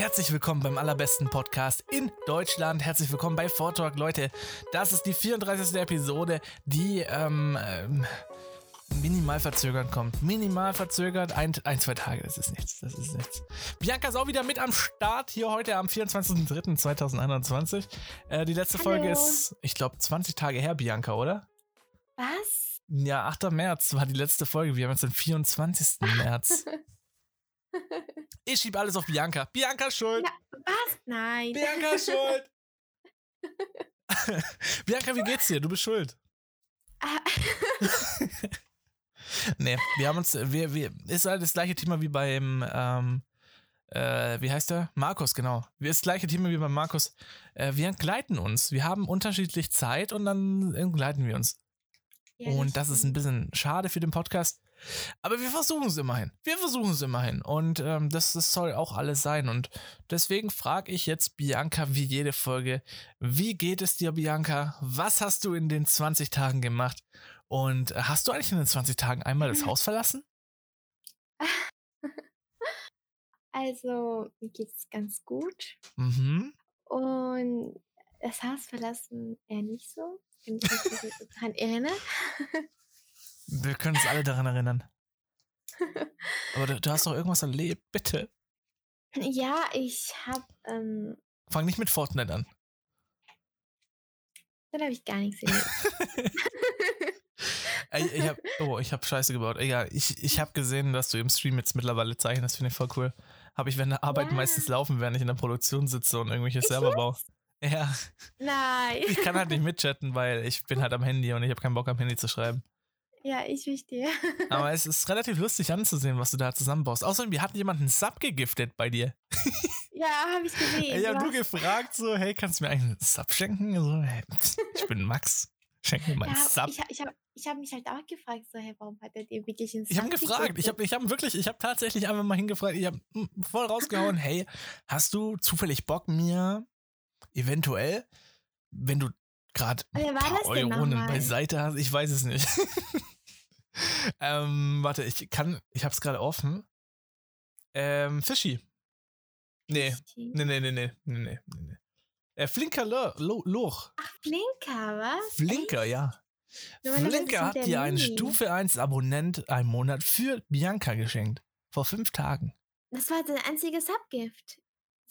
Herzlich willkommen beim allerbesten Podcast in Deutschland. Herzlich willkommen bei Vortalk, Leute. Das ist die 34. Episode, die ähm, ähm, minimal verzögert kommt. Minimal verzögert. Ein, ein, zwei Tage, das ist nichts. Das ist nichts. Bianca ist auch wieder mit am Start hier heute am 24.03.2021. Äh, die letzte Hallo. Folge ist, ich glaube, 20 Tage her, Bianca, oder? Was? Ja, 8. März war die letzte Folge. Wir haben jetzt den 24. März. Ich schieb alles auf Bianca. Bianca schuld. Ja, was? Nein. Bianca schuld. Bianca, wie geht's dir? Du bist schuld. Nee, wir haben uns, wir, wir, ist halt das gleiche Thema wie beim, ähm, äh, wie heißt der? Markus, genau. Wir ist das gleiche Thema wie beim Markus. Äh, wir entgleiten uns. Wir haben unterschiedlich Zeit und dann entgleiten wir uns. Ja, und das ist ein bisschen schade für den Podcast. Aber wir versuchen es immerhin. Wir versuchen es immerhin. Und ähm, das, das soll auch alles sein. Und deswegen frage ich jetzt Bianca wie jede Folge, wie geht es dir, Bianca? Was hast du in den 20 Tagen gemacht? Und äh, hast du eigentlich in den 20 Tagen einmal das Haus verlassen? Also, mir geht's ganz gut. Mhm. Und das Haus verlassen eher nicht so. Ich kann mich daran erinnern. Wir können uns alle daran erinnern. Aber du, du hast doch irgendwas erlebt, bitte. Ja, ich hab, ähm, Fang nicht mit Fortnite an. dann habe ich gar nichts erlebt. Ey, ich hab, oh, ich hab Scheiße gebaut. Egal, ich, ich habe gesehen, dass du im Stream jetzt mittlerweile zeichnest. Finde ich voll cool. Habe ich während der Arbeit Ja. meistens laufen, während ich in der Produktion sitze und irgendwelche Ich Server baue. Ja, Nein. ich kann halt nicht mitchatten, weil ich bin halt am Handy und ich habe keinen Bock am Handy zu schreiben. Ja, ich verstehe. Aber es ist relativ lustig anzusehen, was du da zusammenbaust. Außerdem, wir hatten jemanden Sub gegiftet bei dir. Ja, habe ich gesehen. Ich hab Du gefragt, so, hey, kannst du mir einen Sub schenken? So, hey, ich bin Max. Schenk mir mal einen ja, Sub. ich, ich habe ich hab mich halt auch gefragt, so, hey, warum hat er dir wirklich einen Ich habe Sub gefragt, ich habe ich hab wirklich, ich habe tatsächlich einfach mal hingefragt, ich habe voll rausgehauen, hey, hast du zufällig Bock mir eventuell, wenn du gerade denn Euronen beiseite hast, ich weiß es nicht. ähm, warte, ich kann, ich hab's gerade offen. Ähm, Fischi. Nee, nee, nee, nee, nee, nee, nee, nee. Äh, Flinker Lo- Lo- Loch. Ach, Flinker, was? Flinker, ja. Weil das Flinker hat dir einen. Stufe 1 Abonnent einen Monat für Bianca geschenkt. Vor fünf Tagen. Das war dein einziges Subgift.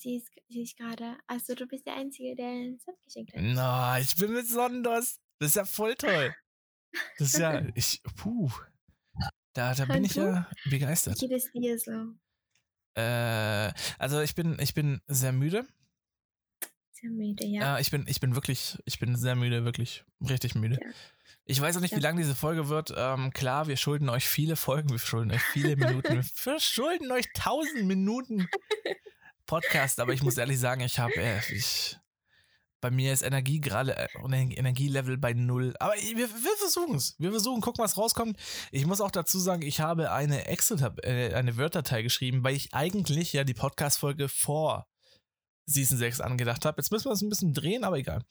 Sieh sehe ich gerade. Also du bist der Einzige, der einen Sub geschenkt hat. Na, ich bin besonders. Das ist ja voll toll. Das ist ja, ich, puh. Da, da bin ich du? ja begeistert. Wie geht es dir so? Äh, also ich bin, ich bin sehr müde. Sehr müde, ja. Äh, ich bin, ich bin wirklich, ich bin sehr müde, wirklich richtig müde. Ja. Ich weiß auch nicht, wie Ja. lang diese Folge wird. Ähm, klar, wir schulden euch viele Folgen, wir schulden euch viele Minuten, wir schulden euch tausend Minuten Podcast, aber ich muss ehrlich sagen, ich habe, äh, ich, bei mir ist Energie gerade, äh, Energielevel bei null. Aber wir, wir versuchen es. Wir versuchen, gucken, was rauskommt. Ich muss auch dazu sagen, ich habe eine Excel, äh, eine Word-Datei geschrieben, weil ich eigentlich ja die Podcast-Folge vor Season 6 angedacht habe. Jetzt müssen wir es ein bisschen drehen, aber egal.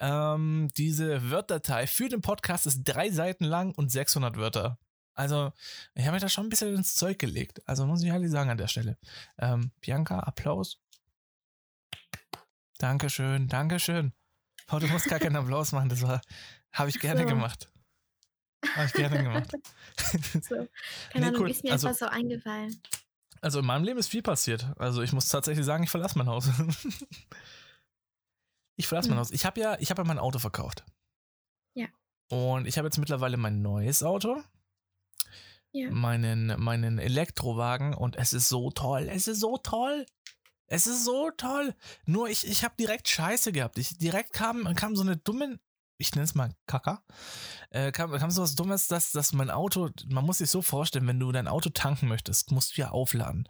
Ähm, diese Word-Datei für den Podcast ist drei Seiten lang und 600 Wörter. Also, ich habe mich da schon ein bisschen ins Zeug gelegt. Also, muss ich ehrlich sagen an der Stelle. Ähm, Bianca, Applaus. Dankeschön, Dankeschön. Oh, du musst gar keinen Applaus machen, das war, habe ich gerne So. gemacht. Habe ich gerne gemacht. So. Keine Nee, Ahnung, cool. ist mir Also- einfach so eingefallen. Also in meinem Leben ist viel passiert. Also ich muss tatsächlich sagen, ich verlasse mein Haus. ich verlasse mein Hm. Haus. Ich habe ja, ich habe ja mein Auto verkauft. Ja. Und ich habe jetzt mittlerweile mein neues Auto, Ja. meinen, meinen Elektrowagen und es ist so toll. Es ist so toll. Es ist so toll. Nur ich, ich habe direkt Scheiße gehabt. Ich direkt kam, kam so eine dumme, ich nenne es mal Kacker, äh, kam, kam so was Dummes, dass, dass mein Auto, man muss sich so vorstellen, wenn du dein Auto tanken möchtest, musst du ja aufladen.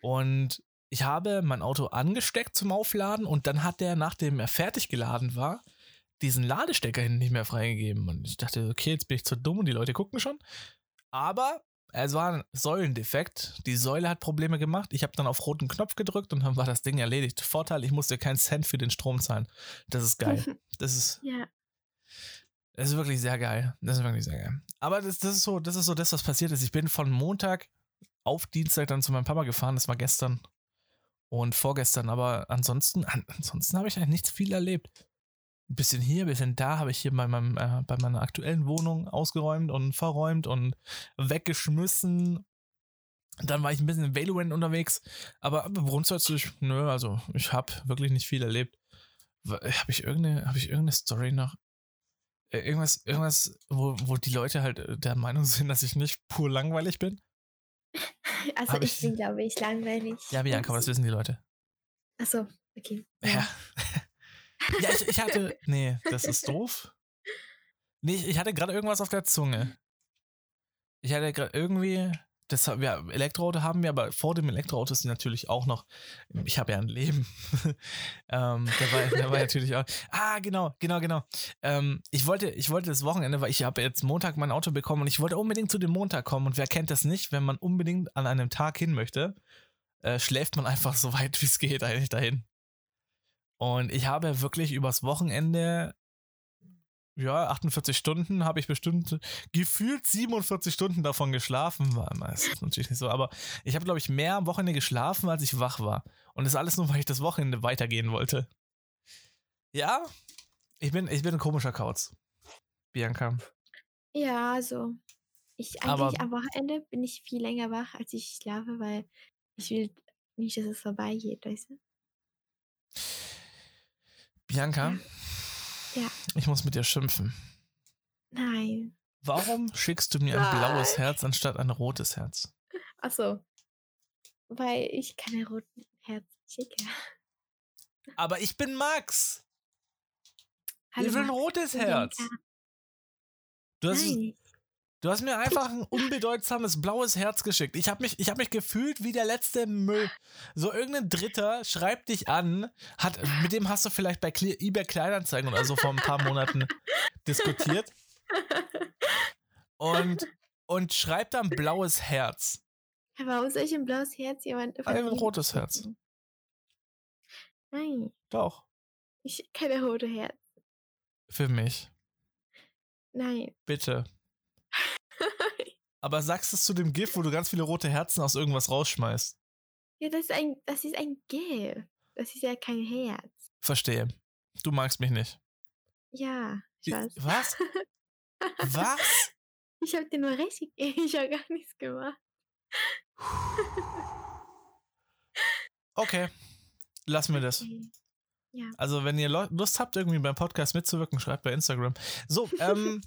Und ich habe mein Auto angesteckt zum Aufladen und dann hat der, nachdem er fertig geladen war, diesen Ladestecker hinten nicht mehr freigegeben. Und ich dachte, okay, jetzt bin ich zu dumm und die Leute gucken schon. Aber es war ein Säulendefekt. Die Säule hat Probleme gemacht. Ich habe dann auf roten Knopf gedrückt und dann war das Ding erledigt. Vorteil, ich musste keinen Cent für den Strom zahlen. Das ist geil. Das ist, ja. das ist wirklich sehr geil. Das ist wirklich sehr geil. Aber das, das ist so, das ist so das, was passiert ist. Ich bin von Montag auf Dienstag dann zu meinem Papa gefahren. Das war gestern. und vorgestern. Aber ansonsten, an, ansonsten habe ich eigentlich nichts viel erlebt. Ein bisschen hier, ein bisschen da habe ich hier bei, meinem, äh, bei meiner aktuellen Wohnung ausgeräumt und verräumt und weggeschmissen. Dann war ich ein bisschen in Valorant unterwegs, aber grundsätzlich, nö, also ich habe wirklich nicht viel erlebt. Habe ich irgendeine, habe ich irgendeine Story noch? Äh, irgendwas, irgendwas, wo, wo die Leute halt äh, der Meinung sind, dass ich nicht pur langweilig bin? Also Hab ich, ich- bin, glaube ich, langweilig. Ja, Bianca, aber das wissen die Leute. Achso, okay. Ja. Ja, ich, ich hatte. Nee, das ist doof. Nee, ich, ich hatte gerade irgendwas auf der Zunge. Ich hatte gerade irgendwie. Das, wir Elektroauto haben wir, aber vor dem Elektroauto ist natürlich auch noch. Ich habe ja ein Leben. ähm, da, war, da war natürlich auch. Ah, genau, genau, genau. Ähm, ich, wollte, ich wollte das Wochenende, weil ich habe jetzt Montag mein Auto bekommen und ich wollte unbedingt zu dem Montag kommen. Und wer kennt das nicht, wenn man unbedingt an einem Tag hin möchte, äh, schläft man einfach so weit wie es geht eigentlich dahin. Und ich habe wirklich übers Wochenende, ja, 48 Stunden, habe ich bestimmt gefühlt 47 Stunden davon geschlafen. War das ist natürlich nicht so, aber ich habe, glaube ich, mehr am Wochenende geschlafen, als ich wach war. Und das alles nur, weil ich das Wochenende weitergehen wollte. Ja, ich bin, ich bin ein komischer Kauz. Bianca. Ja, also ich Aber- eigentlich am Wochenende bin ich viel länger wach, als ich schlafe, weil ich will nicht, dass es vorbeigeht, weißt du? Bianca, Ja. ich muss mit dir schimpfen. Nein. Warum schickst du mir ein blaues Nein. Herz anstatt ein rotes Herz? Achso. Weil ich keine roten Herzen schicke. Aber ich bin Max. Hallo, ich will ein rotes Herz. Bianca. Du hast, Nein. Du hast mir einfach ein unbedeutsames blaues Herz geschickt. Ich habe mich, ich hab mich gefühlt wie der letzte Müll. So irgendein Dritter schreibt dich an, hat, mit dem hast du vielleicht bei Cle- eBay Kleinanzeigen oder so vor ein paar Monaten diskutiert und, und schreibt dann blaues Herz. Ja, Warum soll ich ein blaues Herz jemand Ein rotes Herz. Nein, Doch. ich keine rote Herz. Für mich. Nein. Bitte. Aber sagst es zu dem GIF, wo du ganz viele rote Herzen aus irgendwas rausschmeißt. ja, das ist ein, das ist ein Gift. Das ist ja kein Herz. Verstehe. Du magst mich nicht. Ja, ich weiß. Was? Was? Ich habe dir nur recht gegeben. Ich habe gar nichts gemacht. Okay. Lassen wir das. Okay. Also, wenn ihr Lust habt, irgendwie beim Podcast mitzuwirken, schreibt bei Instagram. So, ähm,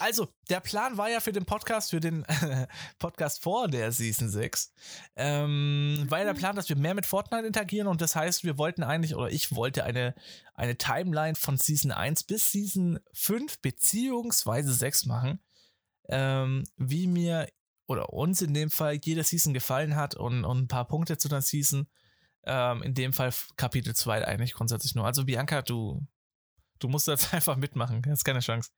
also, der Plan war ja für den Podcast, für den Podcast vor der Season 6, ähm, war ja der Plan, dass wir mehr mit Fortnite interagieren und das heißt, wir wollten eigentlich, oder ich wollte eine, eine Timeline von Season 1 bis Season 5 beziehungsweise 6 machen, ähm, wie mir oder uns in dem Fall jede Season gefallen hat und, und ein paar Punkte zu der Season. Ähm, in dem Fall Kapitel 2 eigentlich grundsätzlich nur. Also Bianca, du, du musst jetzt einfach mitmachen. Hast keine Chance.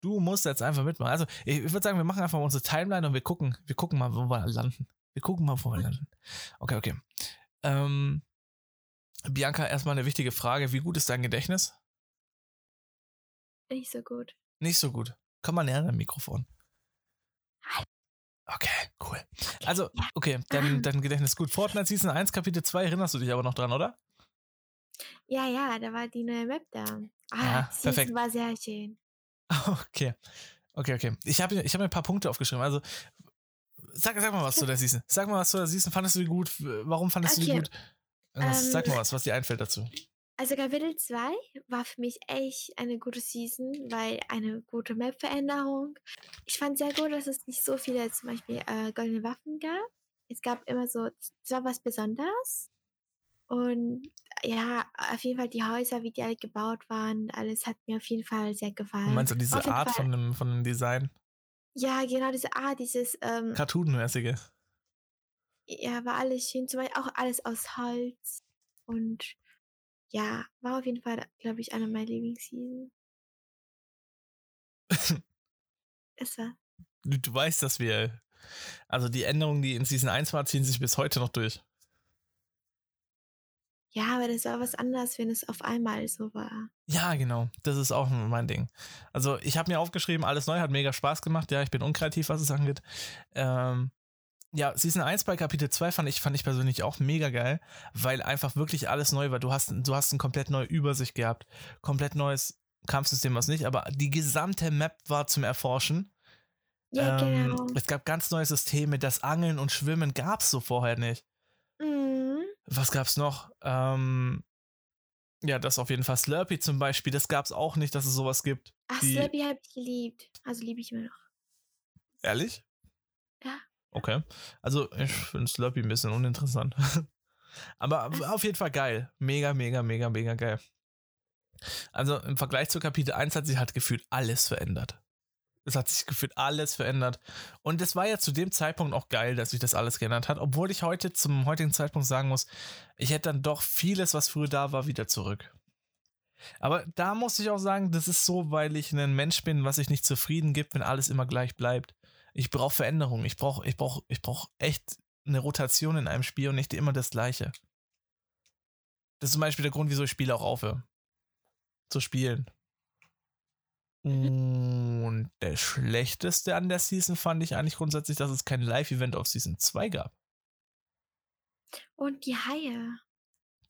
Du musst jetzt einfach mitmachen. Also ich, würde sagen, wir machen einfach unsere Timeline und wir gucken, wir gucken mal, wo wir landen. Wir gucken mal, wo wir landen. Okay, okay. Ähm, Bianca, erstmal eine wichtige Frage. Wie gut ist dein Gedächtnis? Nicht so gut. Nicht so gut. Komm mal näher an dein Mikrofon. Okay, cool. Also, okay, dein, dein Gedächtnis ist gut. Fortnite Season 1, Kapitel 2, erinnerst du dich aber noch dran, oder? Ja, ja, da war die neue Map da. Ah, Ja, perfekt. war sehr schön. Okay. Okay, okay. Ich habe ich hab mir ein paar Punkte aufgeschrieben. Also, sag, sag mal was zu der Season. Sag mal was zu der Season. Fandest du die gut? Warum fandest du die Okay. gut? Irgendwas- sag Ähm, mal was, was dir einfällt dazu. Also Kapitel 2 war für mich echt eine gute Season, weil eine gute Map-Veränderung. Ich fand sehr gut, dass es nicht so viele zum Beispiel äh, goldene Waffen gab. Es gab immer so, es war was Besonderes. Und ja, auf jeden Fall die Häuser, wie die alle gebaut waren, alles hat mir auf jeden Fall sehr gefallen. Meinst du diese Art Fall- von dem, von dem Design? Ja, genau, diese Art, dieses, ähm, Cartoon-mäßige. ja, war alles schön, zum Beispiel auch alles aus Holz. Und ja, war auf jeden Fall, glaube ich, eine meiner Lieblingsseason. Es war. Du, du weißt, dass wir. Also die Änderungen, die in Season 1 waren, ziehen sich bis heute noch durch. Ja, aber das war was anderes, wenn es auf einmal so war. Ja, genau. Das ist auch mein Ding. Also, ich habe mir aufgeschrieben, alles neu hat mega Spaß gemacht. Ja, ich bin unkreativ, was es angeht. Ähm, ja, Season 1 bei Kapitel 2 fand ich, fand ich persönlich auch mega geil, weil einfach wirklich alles neu war. Du hast, du hast eine komplett neue Übersicht gehabt, komplett neues Kampfsystem, was nicht, aber die gesamte Map war zum Erforschen. Ja, Ähm, genau. es gab ganz neue Systeme, das Angeln und Schwimmen gab es so vorher nicht. Mhm. Was gab's noch? Ähm, ja, das auf jeden Fall. Slurpee zum Beispiel, das gab's auch nicht, dass es sowas gibt. Ach, Die- Slurpee habe ich geliebt. Also liebe ich immer noch. Ehrlich? Ja. Okay. Also, ich finde Slurpee ein bisschen uninteressant. Aber Was? auf jeden Fall geil. Mega, mega, mega, mega geil. Also im Vergleich zu Kapitel 1 hat sich halt gefühlt alles verändert. Es hat sich gefühlt alles verändert. Und es war ja zu dem Zeitpunkt auch geil, dass sich das alles geändert hat, obwohl ich heute zum heutigen Zeitpunkt sagen muss, ich hätte dann doch vieles, was früher da war, wieder zurück. Aber da muss ich auch sagen, das ist so, weil ich ein Mensch bin, was sich nicht zufrieden gibt, wenn alles immer gleich bleibt. Ich brauche Veränderung. Ich brauche ich brauch, ich brauch echt eine Rotation in einem Spiel und nicht immer das Gleiche. Das ist zum Beispiel der Grund, wieso ich Spiele auch aufhöre. Zu spielen. Und der schlechteste an der Season fand ich eigentlich grundsätzlich, dass es kein Live-Event auf Season 2 gab. Und die Haie.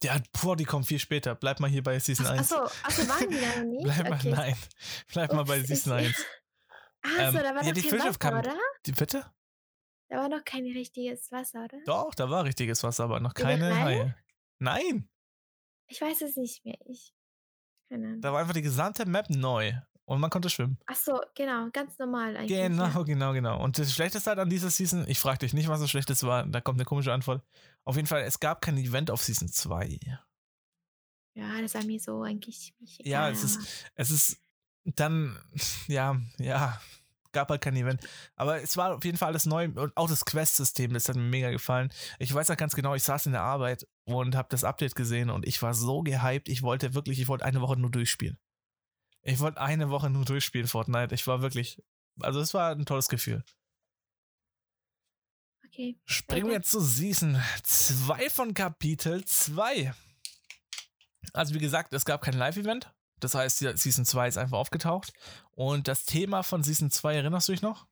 Ja, boah, die kommen viel später. Bleib mal hier bei Season 1. Achso, achso, waren die da noch nicht? Bleib mal, okay. nein. Bleib mal bei Ups, Season ich- 1. Achso, Ähm, da war ja, noch die kein Wasser, kamen- oder? Die bitte? Da war noch kein richtiges Wasser, oder? Doch, da war richtiges Wasser, aber noch keine nein? Haie. Nein, Ich weiß es nicht mehr. Ich. Keine Ahnung. da war einfach die gesamte Map neu und man konnte schwimmen. Achso, genau, ganz normal eigentlich. Genau, Ja. genau, genau. Und das Schlechteste halt an dieser Season, ich frage dich nicht, was das Schlechteste war, da kommt eine komische Antwort. Auf jeden Fall, es gab kein Event auf Season 2. ja, das war mir so eigentlich ziemlich Ja, es ist, es ist dann, ja, ja, gab halt kein Event. Aber es war auf jeden Fall alles neu und auch das Quest-System, das hat mir mega gefallen. Ich weiß noch ganz genau, ich saß in der Arbeit und habe das Update gesehen und ich war so gehypt, ich wollte wirklich, ich wollte eine Woche nur durchspielen. Ich wollte eine Woche nur durchspielen, Fortnite. Ich war wirklich, also es war ein tolles Gefühl. Okay. Springen wir jetzt zu Season 2 von Kapitel 2. Also wie gesagt, es gab kein Live-Event. Das heißt, Season 2 ist einfach aufgetaucht. Und das Thema von Season 2, erinnerst du dich noch?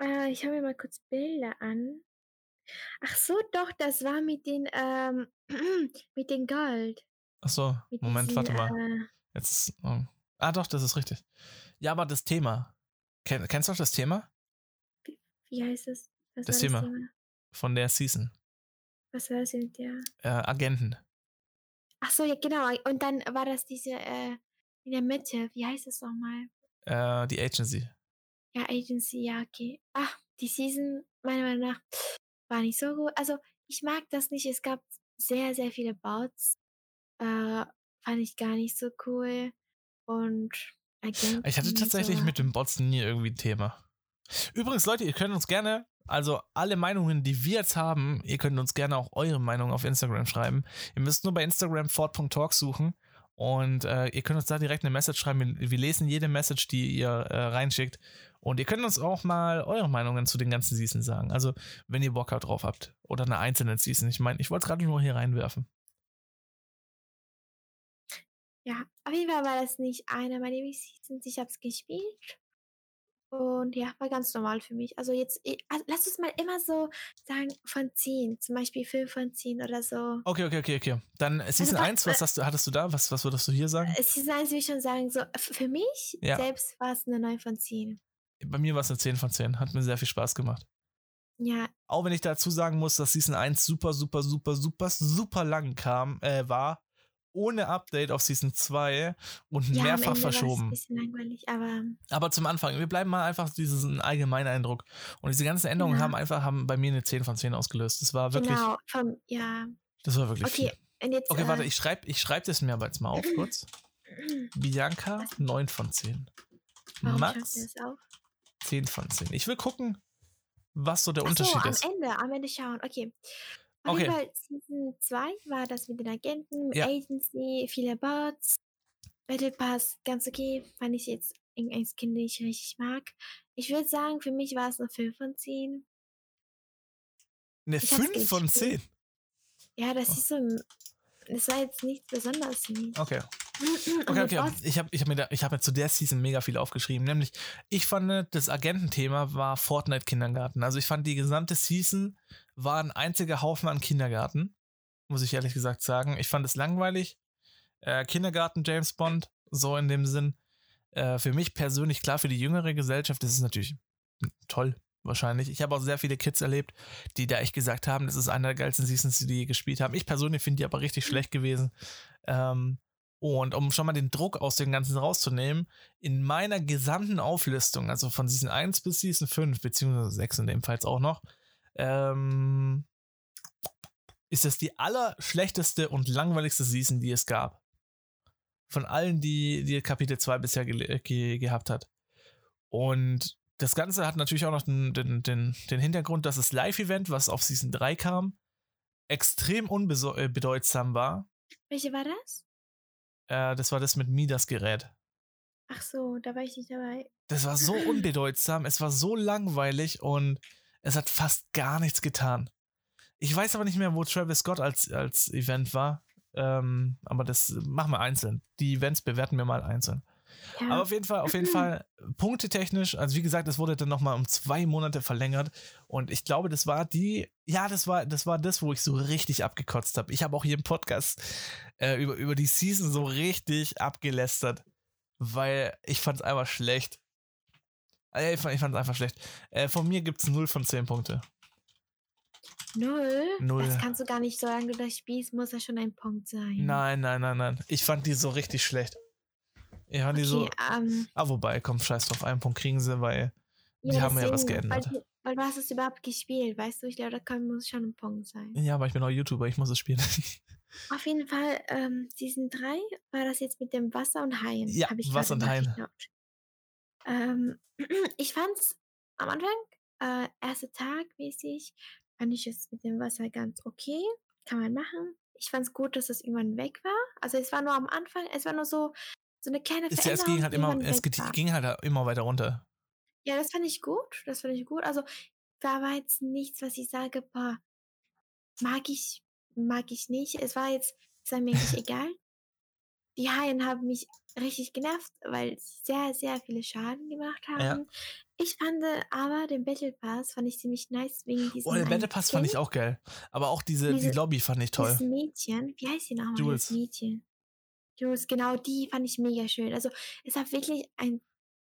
Äh, ich schaue mir mal kurz Bilder an. Ach so, doch, das war mit den, ähm, mit den Gold. Achso, Mit Moment, diesen, warte mal. Äh, Jetzt oh. Ah, doch, das ist richtig. Ja, aber das Thema. Ken, kennst du noch das Thema wie heißt es? Was Das war Thema. das Thema? von der Season? Was war das mit der? Äh, Agenten. Ach so, ja, genau. Und dann war das diese, äh, in der Mitte. Wie heißt es nochmal? Äh, die Agency. Ja, Agency, ja, okay. Ach, die Season, meiner Meinung nach, war nicht so gut. Also, ich mag das nicht. Es gab sehr, sehr viele Bots. Äh, fand ich gar nicht so cool. Und Agenten. Ich hatte tatsächlich so. mit den Bots nie irgendwie ein Thema. Übrigens, Leute, ihr könnt uns gerne, also alle Meinungen, die wir jetzt haben, ihr könnt uns gerne auch eure Meinung auf Instagram schreiben. Ihr müsst nur bei Instagram fort.talk suchen und äh, ihr könnt uns da direkt eine Message schreiben. Wir, wir lesen jede Message, die ihr äh, reinschickt. Und ihr könnt uns auch mal eure Meinungen zu den ganzen Seasons sagen. Also, wenn ihr Bock drauf habt. Oder eine einzelne Season. Ich meine, ich wollte es gerade nur hier reinwerfen. Ja, auf jeden Fall war das nicht einer meiner Lieblingsseasons. Ich habe es gespielt. Und ja, war ganz normal für mich. Also jetzt, eh, also lass uns mal immer so sagen von 10. Zum Beispiel 5 von 10 oder so. Okay, okay, okay, okay. Dann äh, Season wa- 1, was hast du, hattest du da? Was, was würdest du hier sagen? Äh, Season 1 will ich schon sagen, so für mich Ja. selbst war es eine 9 von 10. Bei mir war es eine 10 von 10. Hat mir sehr viel Spaß gemacht. Ja, Auch wenn ich dazu sagen muss, dass Season 1 super, super, super, super, super lang kam, äh, war, ohne Update auf Season 2 und ja am mehrfach es ein verschoben. bisschen langweilig, aber Aber zum Anfang, wir bleiben mal einfach diesen allgemeinen Eindruck. Und diese ganzen Änderungen Ja. haben einfach haben bei mir eine 10 von 10 ausgelöst. Das war wirklich, genau, vom, ja. das war wirklich Okay, jetzt. Okay, warte, äh, ich schreibe ich schreib das mir aber jetzt mal auf kurz. Bianca, 9 von 10. Warum Max, ihr das auf? 10 von 10. Ich will gucken, was so der Ach so, Unterschied am ist. Ende, am Ende schauen. Okay. Auf Okay. jeden Fall, Season 2 war das mit den Agenten, Ja. Agency, viele Bots. Battle Pass, ganz okay. Fand ich jetzt irgendein Skin, den ich richtig mag. Ich würde sagen, für mich war es eine 5 von 10. Eine Ich hab's 5 von gespielt. 10. Ja, das ist so. ein- Das war jetzt nichts Besonderes für mich. Okay. Okay, okay. Ich habe ich hab mir, da- ich hab mir zu der Season mega viel aufgeschrieben. Nämlich, ich fand, das Agententhema war Fortnite-Kindergarten. Also ich fand, die gesamte Season war ein einziger Haufen an Kindergarten. Muss ich ehrlich gesagt sagen. Ich fand es langweilig. Äh, Kindergarten, James Bond, so in dem Sinn. Äh, für mich persönlich, klar, für die jüngere Gesellschaft ist es natürlich toll, wahrscheinlich. Ich habe auch sehr viele Kids erlebt, die da echt gesagt haben, das ist einer der geilsten Seasons, die die gespielt haben. Ich persönlich finde die aber richtig schlecht gewesen. Ähm, und um schon mal den Druck aus dem Ganzen rauszunehmen, in meiner gesamten Auflistung, also von Season 1 bis Season 5, beziehungsweise 6 in dem Fall auch noch, ähm, ist das die allerschlechteste und langweiligste Season, die es gab. Von allen, die, die Kapitel 2 bisher ge ge gehabt hat. Und das Ganze hat natürlich auch noch den, den, den, den Hintergrund, dass das Live-Event, was auf Season 3 kam, extrem unbedeutsam war. welche war das? Äh, das war das mit Midas Gerät. Ach so, da war ich nicht dabei. Das war so unbedeutsam, es war so langweilig und es hat fast gar nichts getan. Ich weiß aber nicht mehr, wo Travis Scott als, als Event war. Ähm, aber das machen wir einzeln. Die Events bewerten wir mal einzeln. Ja. Aber auf jeden Fall, auf jeden Fall, punktetechnisch, also wie gesagt, das wurde dann nochmal um zwei Monate verlängert. Und ich glaube, das war die, ja, das war, das war das, wo ich so richtig abgekotzt habe. Ich habe auch hier im Podcast äh, über, über die Season so richtig abgelästert. Weil ich fand es einfach schlecht. Äh, Ich fand es einfach schlecht. Äh, von mir gibt es 0 von 10 Punkte. Null? Null. Das kannst du gar nicht, solange du das spielst, muss das schon ein Punkt sein. Nein, nein, nein, nein. Ich fand die so richtig schlecht. Ich fand die so. Okay, ähm, Ah, wobei, komm, scheiß drauf, einen Punkt kriegen sie, weil die haben ja was deswegen, geändert. Weil, weil du hast es überhaupt gespielt, weißt du? Ich glaube, da kann, muss schon ein Punkt sein. Ja, aber ich bin auch YouTuber, ich muss es spielen. Auf jeden Fall, ähm, Season 3 war das jetzt mit dem Wasser und Haien. Ja, ich Wasser und Haien. nachgeschaut. Ähm, ich fand's am Anfang, äh, erster Tag mäßig, fand ich es mit dem Wasser ganz okay. Kann man machen. Ich fand's gut, dass es irgendwann weg war. Also es war nur am Anfang, es war nur so, so eine kleine Es, Veränderung, es ging halt immer, es ging halt immer weiter runter. Ja, das fand ich gut. Das fand ich gut. Also, da war jetzt nichts, was ich sage, boah, mag ich, mag ich nicht. Es war jetzt, es war mir eigentlich egal. Die Haien haben mich richtig genervt, weil sie sehr, sehr viele Schaden gemacht Ja. haben. Ich fand aber den Battle Pass fand ich ziemlich nice wegen diesem Oh, den Battle Pass fand ich auch geil. Aber auch diese, die Diese- Lobby fand ich toll. dieses Mädchen. Wie heißt sie nochmal? Jules. Das Mädchen. Jules, genau, die fand ich mega schön. Also, es hat wirklich ein,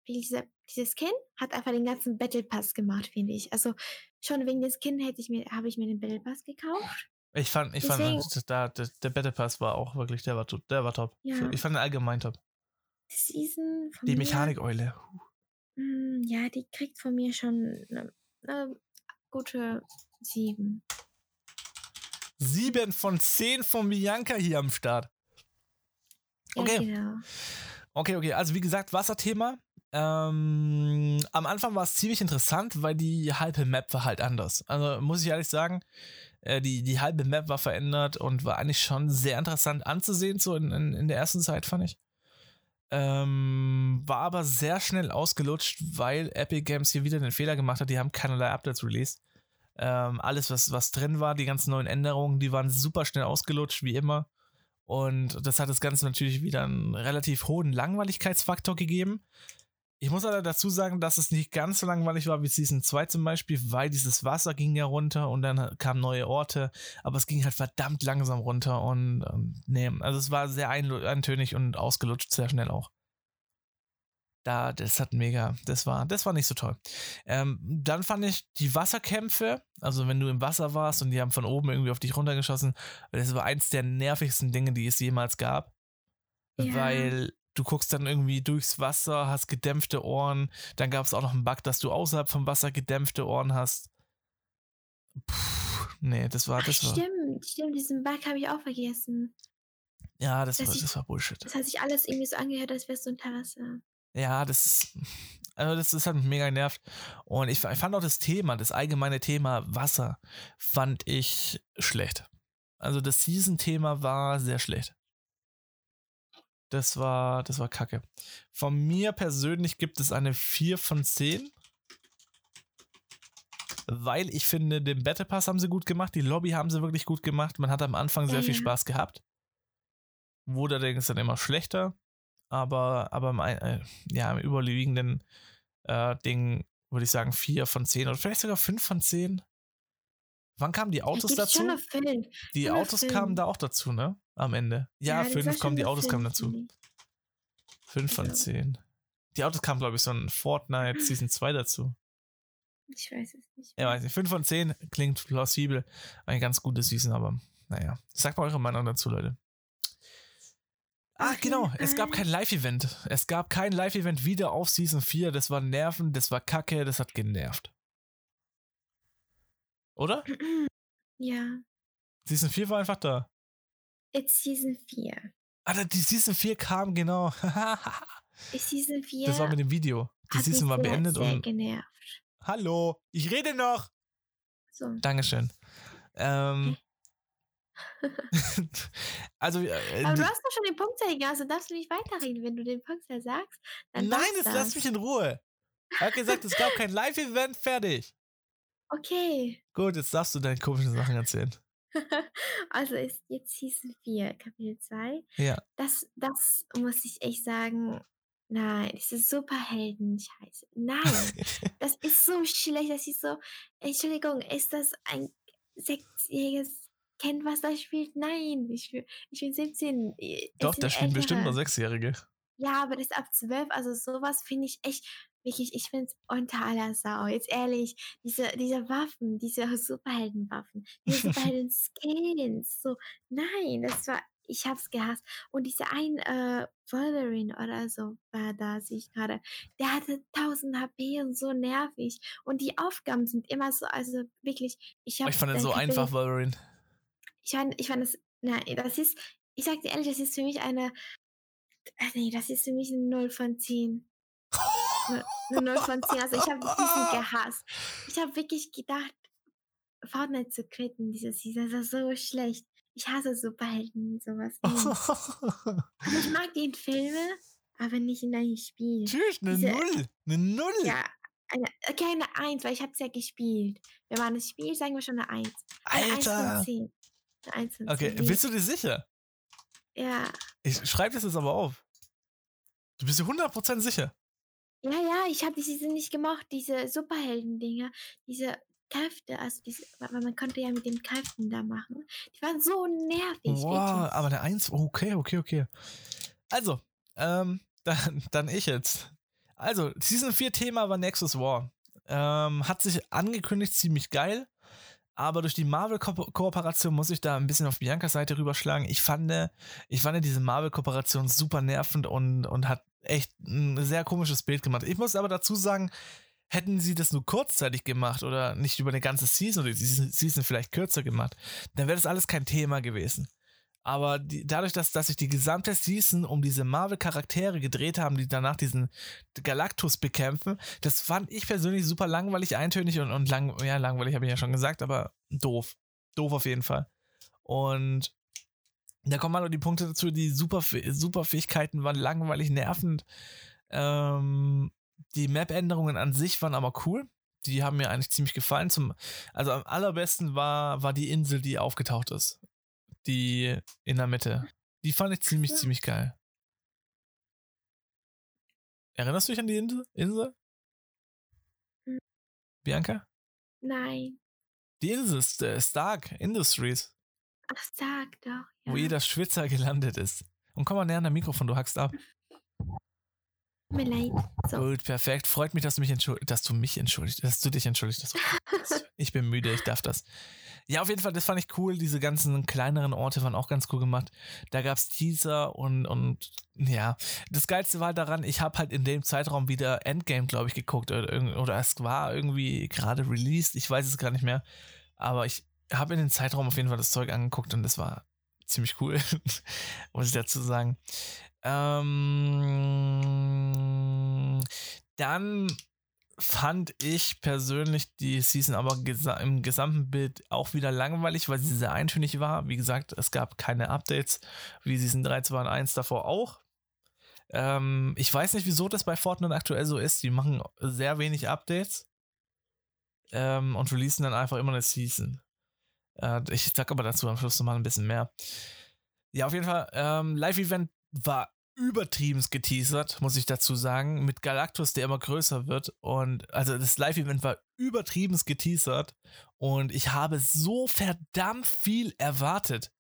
dieser, dieses Skin hat einfach den ganzen Battle Pass gemacht, finde ich. Also, schon wegen des Skin hätte ich mir, habe ich mir den Battle Pass gekauft. Ich fand, ich Deswegen- fand, da, der, der Battle Pass war auch wirklich, der war, der war top. Ja. Ich fand den allgemein top. Die Season Die Mechanikeule. mm, ja, die kriegt von mir schon eine, eine gute sieben. Sieben von zehn von Bianca hier am Start. Ja, Okay. genau. Okay, okay. Also wie gesagt, Wasserthema. Ähm, am Anfang war es ziemlich interessant, weil die halbe Map war halt anders. Also muss ich ehrlich sagen, äh, die, die halbe Map war verändert und war eigentlich schon sehr interessant anzusehen, so in, in, in der ersten Zeit, fand ich. Ähm, war aber sehr schnell ausgelutscht, weil Epic Games hier wieder den Fehler gemacht hat. Die haben keinerlei Updates released. Ähm, alles, was, was drin war, die ganzen neuen Änderungen, die waren super schnell ausgelutscht, wie immer. Und das hat das Ganze natürlich wieder einen relativ hohen Langweiligkeitsfaktor gegeben. Ich muss aber dazu sagen, dass es nicht ganz so langweilig war wie Season 2 zum Beispiel, weil dieses Wasser ging ja runter und dann kamen neue Orte, aber es ging halt verdammt langsam runter und, und nee, also es war sehr ein, eintönig und ausgelutscht sehr schnell auch. Da, das hat mega, das war, das war nicht so toll. Ähm, dann fand ich die Wasserkämpfe, also wenn du im Wasser warst und die haben von oben irgendwie auf dich runtergeschossen, das war eins der nervigsten Dinge, die es jemals gab. Ja. Weil du guckst dann irgendwie durchs Wasser, hast gedämpfte Ohren. Dann gab es auch noch einen Bug, dass du außerhalb vom Wasser gedämpfte Ohren hast. Puh, nee, das war, Ach, das war, stimmt, stimmt, diesen Bug habe ich auch vergessen. ja, das dass war, ich- das war Bullshit. Das hat sich alles irgendwie so angehört, als wärst du unter Wasser. Ja, das ist, also das, das hat mich mega genervt. Und ich, ich fand auch das Thema, das allgemeine Thema Wasser, fand ich schlecht. Also das Season-Thema war sehr schlecht. Das war, das war kacke. Von mir persönlich gibt es eine 4 von 10. Weil ich finde, den Battle Pass haben sie gut gemacht, die Lobby haben sie wirklich gut gemacht. Man hat am Anfang sehr Ja, viel ja. Spaß gehabt. wurde allerdings dann immer schlechter. Aber, aber im, äh, ja, im überwiegenden äh, Ding würde ich sagen 4 von 10 oder vielleicht sogar 5 von 10. Wann kamen die Autos dazu? fünf. Die Autos fünf. kamen da auch dazu, ne? Am Ende. Ja, 5 schon kommen, die Autos kamen fünf, dazu. 5 von Ja. 10. Die Autos kamen, glaube ich, so in Fortnite Season 2 dazu. Ich weiß es nicht. Ja, weiß nicht. 5 von 10 klingt plausibel. Eine ganz gute Season, aber naja. Sagt mal eure Meinung dazu, Leute. Ah, genau. Es gab kein Live-Event. Es gab kein Live-Event wieder auf Season 4. Das war nerven, das war kacke, das hat genervt. Oder? Ja, Season 4 war einfach da. it's Season 4. Alter, die Season 4 kam, genau. Season 4 Das war mit dem Video. Die Season war sehr, beendet sehr und. genervt. Hallo, ich rede noch. So. Dankeschön. Ähm. also, äh, Aber die- du hast doch schon den Punkt gegeben, also darfst du nicht weiterreden. Wenn du den Punkt sagst, nein, das. lass mich in Ruhe. Er hat gesagt, es gab kein Live-Event, fertig. Okay. Gut, jetzt darfst du deine komischen Sachen erzählen. also ist jetzt Season 4, Kapitel 2. Ja. Das, das muss ich echt sagen. Nein, diese Superhelden-Scheiße. Nein, das ist so schlecht. Das ist so. Entschuldigung, ist das ein sechsjähriges Kind, was da spielt? Nein, ich, bin- ich bin 17. äh, Doch, da spielen bestimmt nur Sechsjährige. Ja, aber das ist ab 12, also sowas finde ich echt, wirklich, ich finde es unter aller Sau. Jetzt ehrlich, diese, diese Waffen, diese Superheldenwaffen, diese Superhelden-Skins, so, nein, das war, ich hab's gehasst. Und dieser ein äh, Wolverine oder so war da, sehe ich gerade, der hatte 1000 HP und so nervig. Und die Aufgaben sind immer so, also wirklich, ich habe ich fand den so einfach, Wolverine. ich fand, ich fand das, nein, das ist, ich sag dir ehrlich, das ist für mich eine, ach nee, das ist für mich eine 0 von 10. Eine eine 0 von 10. Also ich habe diesen gehasst. Ich habe wirklich gedacht, Fortnite zu quitten, dieses Season, das ist so schlecht. Ich hasse Superhelden, sowas. nicht. Also ich mag die in Filme, aber nicht in einem Spiel. Tschüss, eine Diese- Null. Eine Null. Ja, eine, okay, eine 1, weil ich habe es ja gespielt. Wenn man es spielt, sagen wir schon eine 1. Eine 1 Alter. von 10. Eine 1 von 10. Okay, Wie- bist du dir sicher? Ja, Ich schreibe das jetzt aber auf. Du bist dir 100% sicher. Ja, ja, ich habe die Season nicht gemocht, diese Superhelden-Dinger, diese Kräfte, also diese, weil man konnte ja mit den Kräften da machen. Die waren so nervig. Wow, aber eine Eins, okay, okay, okay. Also, ähm, dann, dann ich jetzt. Also, Season 4 Thema war Nexus War. Ähm, hat sich angekündigt, ziemlich geil. Aber durch die Marvel-Kooperation muss ich da ein bisschen auf Biancas Seite rüberschlagen. Ich fand, ich fand diese Marvel-Kooperation super nervend und, und hat echt ein sehr komisches Bild gemacht. Ich muss aber dazu sagen, hätten sie das nur kurzzeitig gemacht oder nicht über eine ganze Season oder die Season vielleicht kürzer gemacht, dann wäre das alles kein Thema gewesen. Aber die, dadurch, dass, dass sich die gesamte Season um diese Marvel-Charaktere gedreht haben, die danach diesen Galactus bekämpfen, das fand ich persönlich super langweilig, eintönig und, und lang, ja, langweilig habe ich ja schon gesagt, aber doof. Doof auf jeden Fall. Und da kommen mal noch die Punkte dazu, die Super, Superfähigkeiten waren langweilig, nervend. Ähm, die Map-Änderungen an sich waren aber cool. Die haben mir eigentlich ziemlich gefallen. Zum, also am allerbesten war, war die Insel, die aufgetaucht ist. Die in der Mitte. Die fand ich ziemlich, Ja. ziemlich geil. Erinnerst du dich an die Insel? Insel? Hm. Bianca? Nein. Die Insel ist äh, Stark Industries, Ach, sag doch. Ja. wo jeder Schwitzer gelandet ist. Und komm mal näher an der Mikrofon, du hackst ab. Mir leid. So. Gut, perfekt. Freut mich, dass du mich entschuldigt, dass du mich entschuldigt, dass du dich entschuldigt hast. Ich bin müde, ich darf das. Ja, auf jeden Fall, das fand ich cool. Diese ganzen kleineren Orte waren auch ganz cool gemacht. Da gab es Teaser und, und ja, das Geilste war daran, ich habe halt in dem Zeitraum wieder Endgame, glaube ich, geguckt. Oder, oder es war irgendwie gerade released, ich weiß es gar nicht mehr. Aber ich habe in dem Zeitraum auf jeden Fall das Zeug angeguckt und das war ziemlich cool, muss ich dazu sagen. Ähm, dann fand ich persönlich die Season aber gesa im gesamten Bild auch wieder langweilig, weil sie sehr eintönig war. Wie gesagt, es gab keine Updates, wie Season 3, 2 und 1 davor auch. Ähm, ich weiß nicht, wieso das bei Fortnite aktuell so ist. Die machen sehr wenig Updates ähm, und releasen dann einfach immer eine Season. Äh, ich sag aber dazu am Schluss nochmal ein bisschen mehr. Ja, auf jeden Fall. Ähm, Live-Event war übertrieben geteasert, muss ich dazu sagen, mit Galactus, der immer größer wird. Und also das Live-Event war übertrieben geteasert und ich habe so verdammt viel erwartet,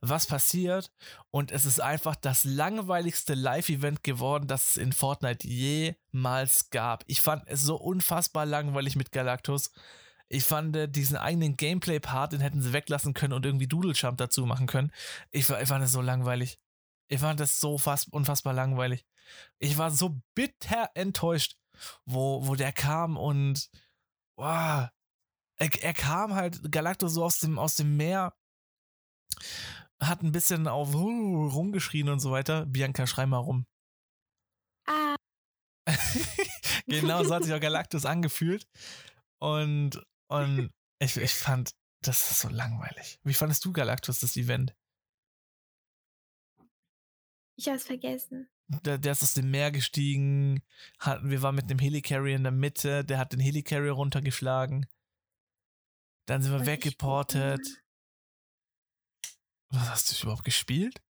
was passiert. Und es ist einfach das langweiligste Live-Event geworden, das es in Fortnite jemals gab. Ich fand es so unfassbar langweilig mit Galactus. Ich fand äh, diesen eigenen Gameplay-Part, den hätten sie weglassen können und irgendwie Doodle Jump dazu machen können. Ich, ich fand es so langweilig. Ich fand das so fast, unfassbar langweilig. Ich war so bitter enttäuscht, wo, wo der kam und wow, er, er kam halt Galactus so aus dem, aus dem Meer, hat ein bisschen auf rumgeschrien und so weiter. Bianca, schrei mal rum. Ah. genau, so hat sich auch Galactus angefühlt. Und, und ich, ich fand, das ist so langweilig. Wie fandest du Galactus, das Event? Ich hab's vergessen. Der, der ist aus dem Meer gestiegen. Hat, wir waren mit einem Helicarrier in der Mitte. Der hat den Helicarrier runtergeschlagen. Dann sind wir ich- weggeportet. Was hast du überhaupt gespielt?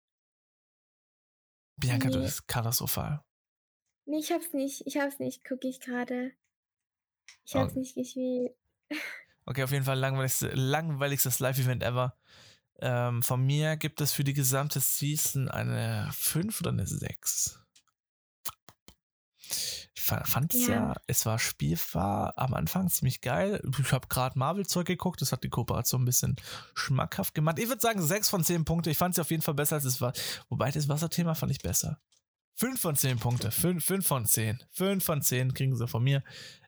Bianca, du Nee. bist katastrophal. Nee, ich hab's nicht. Ich hab's nicht. Gucke ich gerade. Ich Oh. hab's nicht gespielt. Okay, auf jeden Fall langweiligste, langweiligstes Live-Event ever. Ähm, von mir gibt es für die gesamte Season eine 5 oder eine 6. Ich fand es ja. Ja. es war Spiel, war am Anfang ziemlich geil. Ich habe gerade Marvel-Zeug geguckt, das hat die Kooperation ein bisschen schmackhaft gemacht. Ich würde sagen 6 von 10 Punkte. Ich fand es auf jeden Fall besser als es war. Wobei das Wasserthema fand ich besser. 5 von 10 Punkte. 5, 5 von 10. 5 von 10 kriegen sie von mir.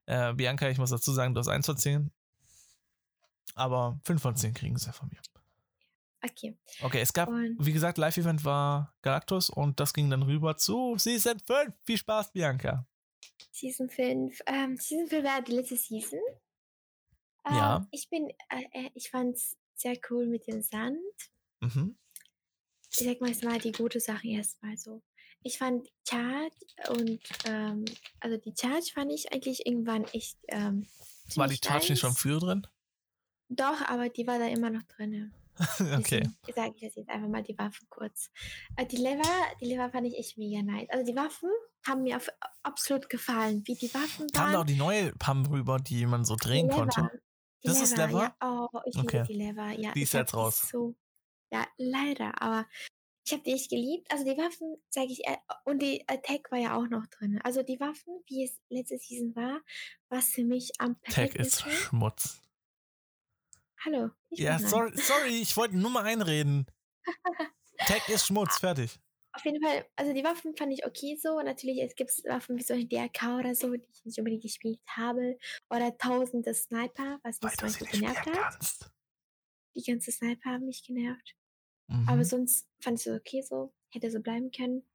Äh, Bianca, ich muss dazu sagen, du hast 1 von 10. Aber 5 von 10 kriegen sie von mir. Okay. Okay, es gab, Und wie gesagt, Live-Event war Galactus und das ging dann rüber zu Season 5. Viel Spaß, Bianca. Season 5. Ähm, Season 5 war die letzte Season. Ähm, Ja. Ich bin, äh, äh, ich fand's sehr cool mit dem Sand. Mhm. Ich sag mal, es war die gute Sache erstmal so. Ich fand Charge und, ähm, also die Charge fand ich eigentlich irgendwann echt, ähm, War die Charge nicht schon früher drin? Doch, aber die war da immer noch drin. okay. Sage ich das jetzt einfach mal die Waffen kurz. Äh, die Lever, die Lever fand ich echt mega nice. Also die Waffen haben mir auf, absolut gefallen. Wie die Waffen Kam da waren. auch die neue Pam rüber, die man so drehen Lever. konnte? Die Das ist Lever? Ja. Oh, ich Okay. liebe die Lever. Ja, Die ist jetzt raus. So, ja, leider. Aber ich habe die echt geliebt. Also die Waffen, sage ich, äh, und die Attack war ja auch noch drin. Also die Waffen, wie es letzte Season war, was für mich am Tag ist. Schmutz. Hallo. Ich Ja, sorry, sorry, ich wollte nur mal einreden. Tag ist Schmutz, fertig. Auf jeden Fall, also die Waffen fand ich okay so. Natürlich, es gibt Waffen wie solche DRK oder so, die ich nicht unbedingt gespielt habe. Oder tausende Sniper, was mich zum Beispiel genervt hat. kannst. Die ganze Sniper haben mich genervt. Mhm. Aber sonst fand ich es okay so. Hätte so bleiben können.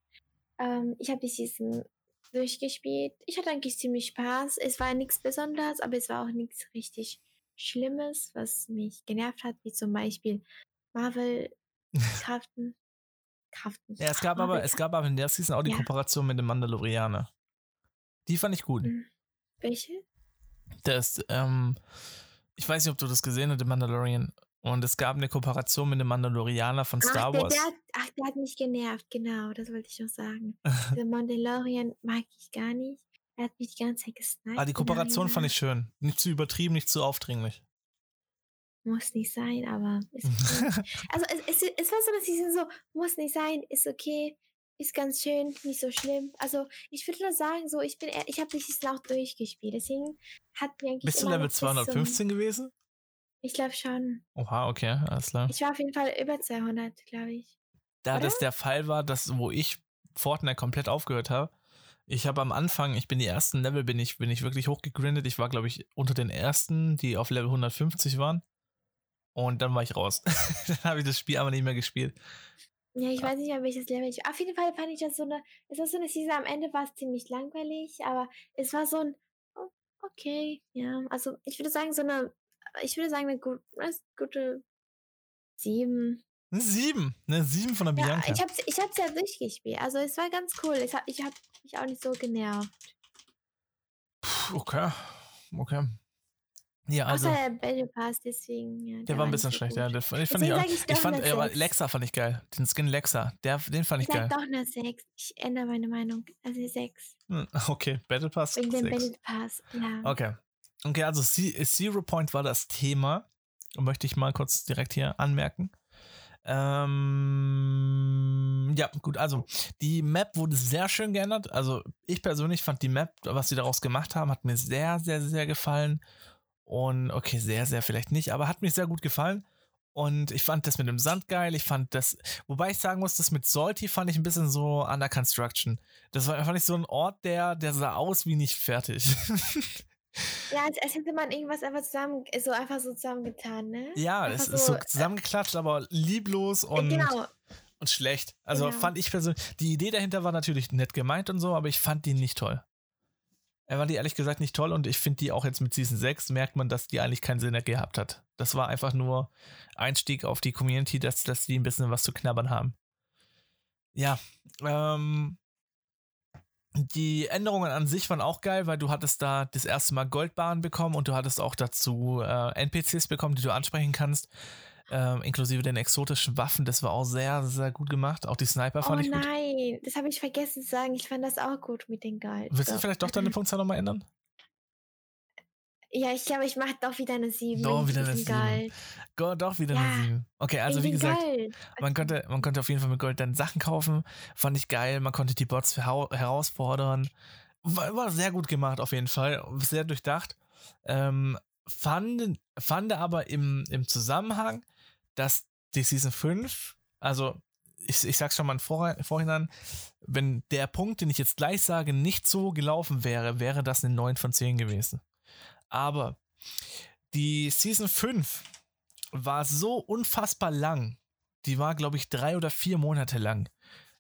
Ähm, ich habe die Season durchgespielt. Ich hatte eigentlich ziemlich Spaß. Es war nichts Besonderes, aber es war auch nichts richtig Schlimmes, was mich genervt hat, wie zum Beispiel Marvel-Kraften. Kraften. ja, es gab aber, Marvel- es gab aber in der Season auch die Ja. Kooperation mit dem Mandalorianer. Die fand ich gut. Hm. Welche? Ist, ähm, ich weiß nicht, ob du das gesehen hast, The Mandalorian. Und es gab eine Kooperation mit dem Mandalorianer von Star ach, der, Wars. Der, hat- ach, der hat mich genervt, genau, das wollte ich noch sagen. Der Mandalorian mag ich gar nicht. Er hat mich die ganze Zeit gesniped. Ah, die Kooperation fand ich schön. Nicht zu übertrieben, nicht zu aufdringlich. Muss nicht sein, aber ist okay. Also es, es, es war so, dass ich so, muss nicht sein, ist okay, ist ganz schön, nicht so schlimm. Also ich würde nur sagen, so, ich bin, ich habe die Season auch durchgespielt, deswegen hat mir eigentlich Bist du Level noch bis zum- 215 gewesen? Ich glaube schon. Oha, okay, alles klar. Ich war auf jeden Fall über 200, glaube ich. da oder? das der Fall war, dass wo ich Fortnite komplett aufgehört habe, ich habe am Anfang, ich bin die ersten Level, bin ich, bin ich wirklich hochgegrindet. Ich war, glaube ich, unter den ersten, die auf Level 150 waren. Und dann war ich raus. dann habe ich das Spiel aber nicht mehr gespielt. Ja, ich weiß nicht mehr, welches Level ich Auf jeden Fall fand ich das so eine, es war so eine Season, am Ende war es ziemlich langweilig, aber es war so ein, oh, okay, ja, also ich würde sagen, so eine, ich würde sagen, eine gut, eine gute sieben. Eine 7. Eine 7 von der Ja, Bianca. ich hab's, ich hab's ja durchgespielt, also es war ganz cool, es hat, ich hab mich auch nicht so genervt. Puh, okay. Okay. Ja, also. Außer der Battle Pass, deswegen. Ja, der war ein bisschen so schlecht, ja. Der, ich fand Deswegen ich auch, ich ich fand, äh, aber. Lexa fand ich geil. Den Skin Lexa, der, den fand Ich ich sag geil. doch eine 6. Ich ändere meine Meinung. Also 6. Hm, Okay, Battle Pass Wegen dem 6. Battle Pass. Ja. Okay. Okay, also Ze- Zero Point war das Thema. Möchte ich mal kurz direkt hier anmerken. Ähm, ja, gut, also die Map wurde sehr schön geändert. Also ich persönlich fand die Map, was sie daraus gemacht haben, hat mir sehr, sehr, sehr gefallen. Und okay, sehr, sehr vielleicht nicht, aber hat mir sehr gut gefallen. Und ich fand das mit dem Sand geil. Ich fand das, wobei ich sagen muss, das mit Salty fand ich ein bisschen so under construction. Das war fand ich so ein Ort, der, der sah aus wie nicht fertig. Ja, als, als hätte man irgendwas einfach zusammen, so einfach so zusammengetan, ne? Ja, Einfach es ist so zusammengeklatscht, aber lieblos äh, und, genau. und schlecht. Also Genau. fand ich persönlich, die Idee dahinter war natürlich nett gemeint und so, aber ich fand die nicht toll. Er war die ehrlich gesagt nicht toll und ich finde die auch jetzt mit Season 6 merkt man, dass die eigentlich keinen Sinn mehr gehabt hat. Das war einfach nur Einstieg auf die Community, dass, dass die ein bisschen was zu knabbern haben. Ja, ähm, die Änderungen an sich waren auch geil, weil du hattest da das erste Mal Goldbahn bekommen und du hattest auch dazu äh, NPCs bekommen, die du ansprechen kannst, ähm, inklusive den exotischen Waffen. Das war auch sehr, sehr gut gemacht. Auch die Sniper Oh fand ich gut. nein, das habe ich vergessen zu sagen. Ich fand das auch gut mit den Gold. Willst du vielleicht doch deine Punktzahl nochmal ändern? Ja, ich glaube, ich mache doch wieder eine 7. Doch, wieder eine diesem 7. Gold. Go, doch, wieder Ja, eine 7. Okay, also wie gesagt, Gold. man konnte, man konnte auf jeden Fall mit Gold dann Sachen kaufen. Fand ich geil. Man konnte die Bots hera- herausfordern. War, war sehr gut gemacht, auf jeden Fall. Sehr durchdacht. Ähm, fand, fand aber im, im Zusammenhang, dass die Season 5, also ich, ich sag's schon mal im Vor Vorhinein, wenn der Punkt, den ich jetzt gleich sage, nicht so gelaufen wäre, wäre das eine 9 von 10 gewesen. Aber die Season 5 war so unfassbar lang. Die war, glaube ich, drei oder vier Monate lang.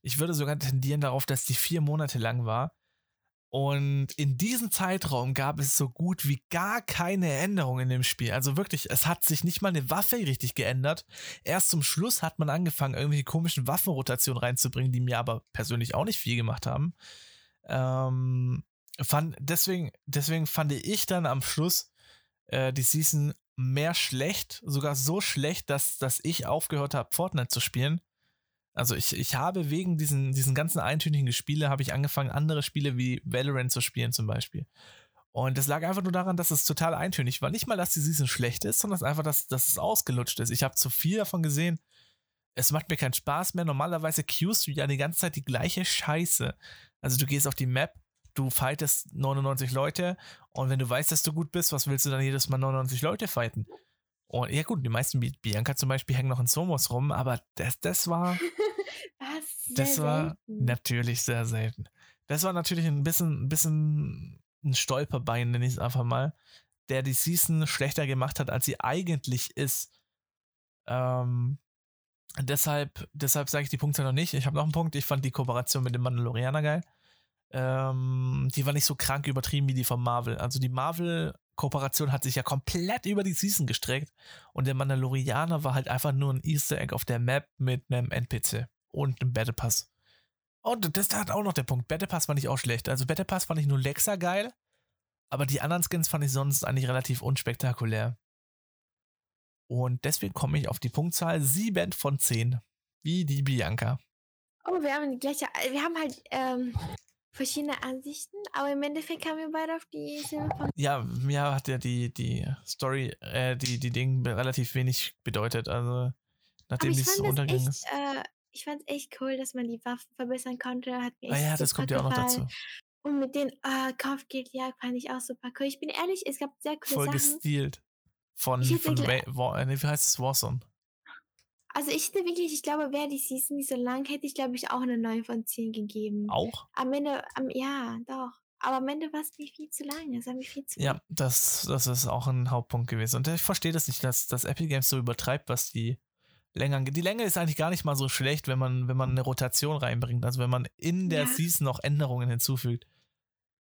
Ich würde sogar tendieren darauf, dass die vier Monate lang war. Und in diesem Zeitraum gab es so gut wie gar keine Änderungen in dem Spiel. Also wirklich, es hat sich nicht mal eine Waffe richtig geändert. Erst zum Schluss hat man angefangen, irgendwelche komischen Waffenrotationen reinzubringen, die mir aber persönlich auch nicht viel gemacht haben. Ähm, fand, deswegen, deswegen fand ich dann am Schluss äh, die Season mehr schlecht, sogar so schlecht, dass, dass ich aufgehört habe, Fortnite zu spielen. Also ich, ich habe wegen diesen, diesen ganzen eintönigen Spiele, habe ich angefangen, andere Spiele wie Valorant zu spielen zum Beispiel. Und das lag einfach nur daran, dass es total eintönig war. Nicht mal, dass die Season schlecht ist, sondern einfach, dass, dass es ausgelutscht ist. Ich habe zu viel davon gesehen. Es macht mir keinen Spaß mehr. Normalerweise queuest du ja die ganze Zeit die gleiche Scheiße. Also du gehst auf die Map, du fightest 99 Leute und wenn du weißt, dass du gut bist, was willst du dann jedes Mal 99 Leute fighten? Und ja gut, die meisten, wie Bianca zum Beispiel, hängen noch in Somos rum, aber das, das war, Was? Sehr das war selten. natürlich sehr selten. Das war natürlich ein bisschen, ein bisschen ein Stolperbein, nenne ich es einfach mal, der die Season schlechter gemacht hat, als sie eigentlich ist. Ähm, deshalb, deshalb sage ich die Punkte noch nicht. Ich habe noch einen Punkt. Ich fand die Kooperation mit dem Mandalorianer geil. Ähm, die war nicht so krank übertrieben wie die von Marvel. Also die Marvel-Kooperation hat sich ja komplett über die Season gestreckt und der Mandalorianer war halt einfach nur ein Easter Egg auf der Map mit einem NPC und einem Battle Pass. Und das hat auch noch der Punkt. Battle Pass fand ich auch schlecht. Also Battle Pass fand ich nur Lexa geil, aber die anderen Skins fand ich sonst eigentlich relativ unspektakulär. Und deswegen komme ich auf die Punktzahl 7 von 10. Wie die Bianca. Oh, wir haben die gleiche. Wir haben halt ähm, verschiedene Ansichten, aber im Endeffekt kamen wir beide auf die. Ja, mir hat ja die, die Story, äh, die, die Ding relativ wenig bedeutet. Also, nachdem ich dies fand das untergegangen echt, ist. äh, ich fand echt cool, dass man die Waffen verbessern konnte. Hat mir Ah ja, das kommt ja auch noch dazu. Und mit den äh, Kopfgeldjagd fand ich auch super cool. Ich bin ehrlich, es gab sehr coole Voll Sachen. Von, Ich hätte von gl- Wa War, nee, wie heißt es? Warzone. Also ich hätte wirklich, ich glaube, wäre die Season nicht so lang, hätte ich, glaube ich, auch eine 9 von 10 gegeben. Auch? Am Ende, am, ja, doch. Aber am Ende war es mir viel zu lang. Es war mir viel zu Ja, das, das ist auch ein Hauptpunkt gewesen. Und ich verstehe das nicht, dass, dass Epic Games so übertreibt, was die Länge angeht. Die Länge ist eigentlich gar nicht mal so schlecht, wenn man, wenn man eine Rotation reinbringt. Also wenn man in der Ja. Season noch Änderungen hinzufügt.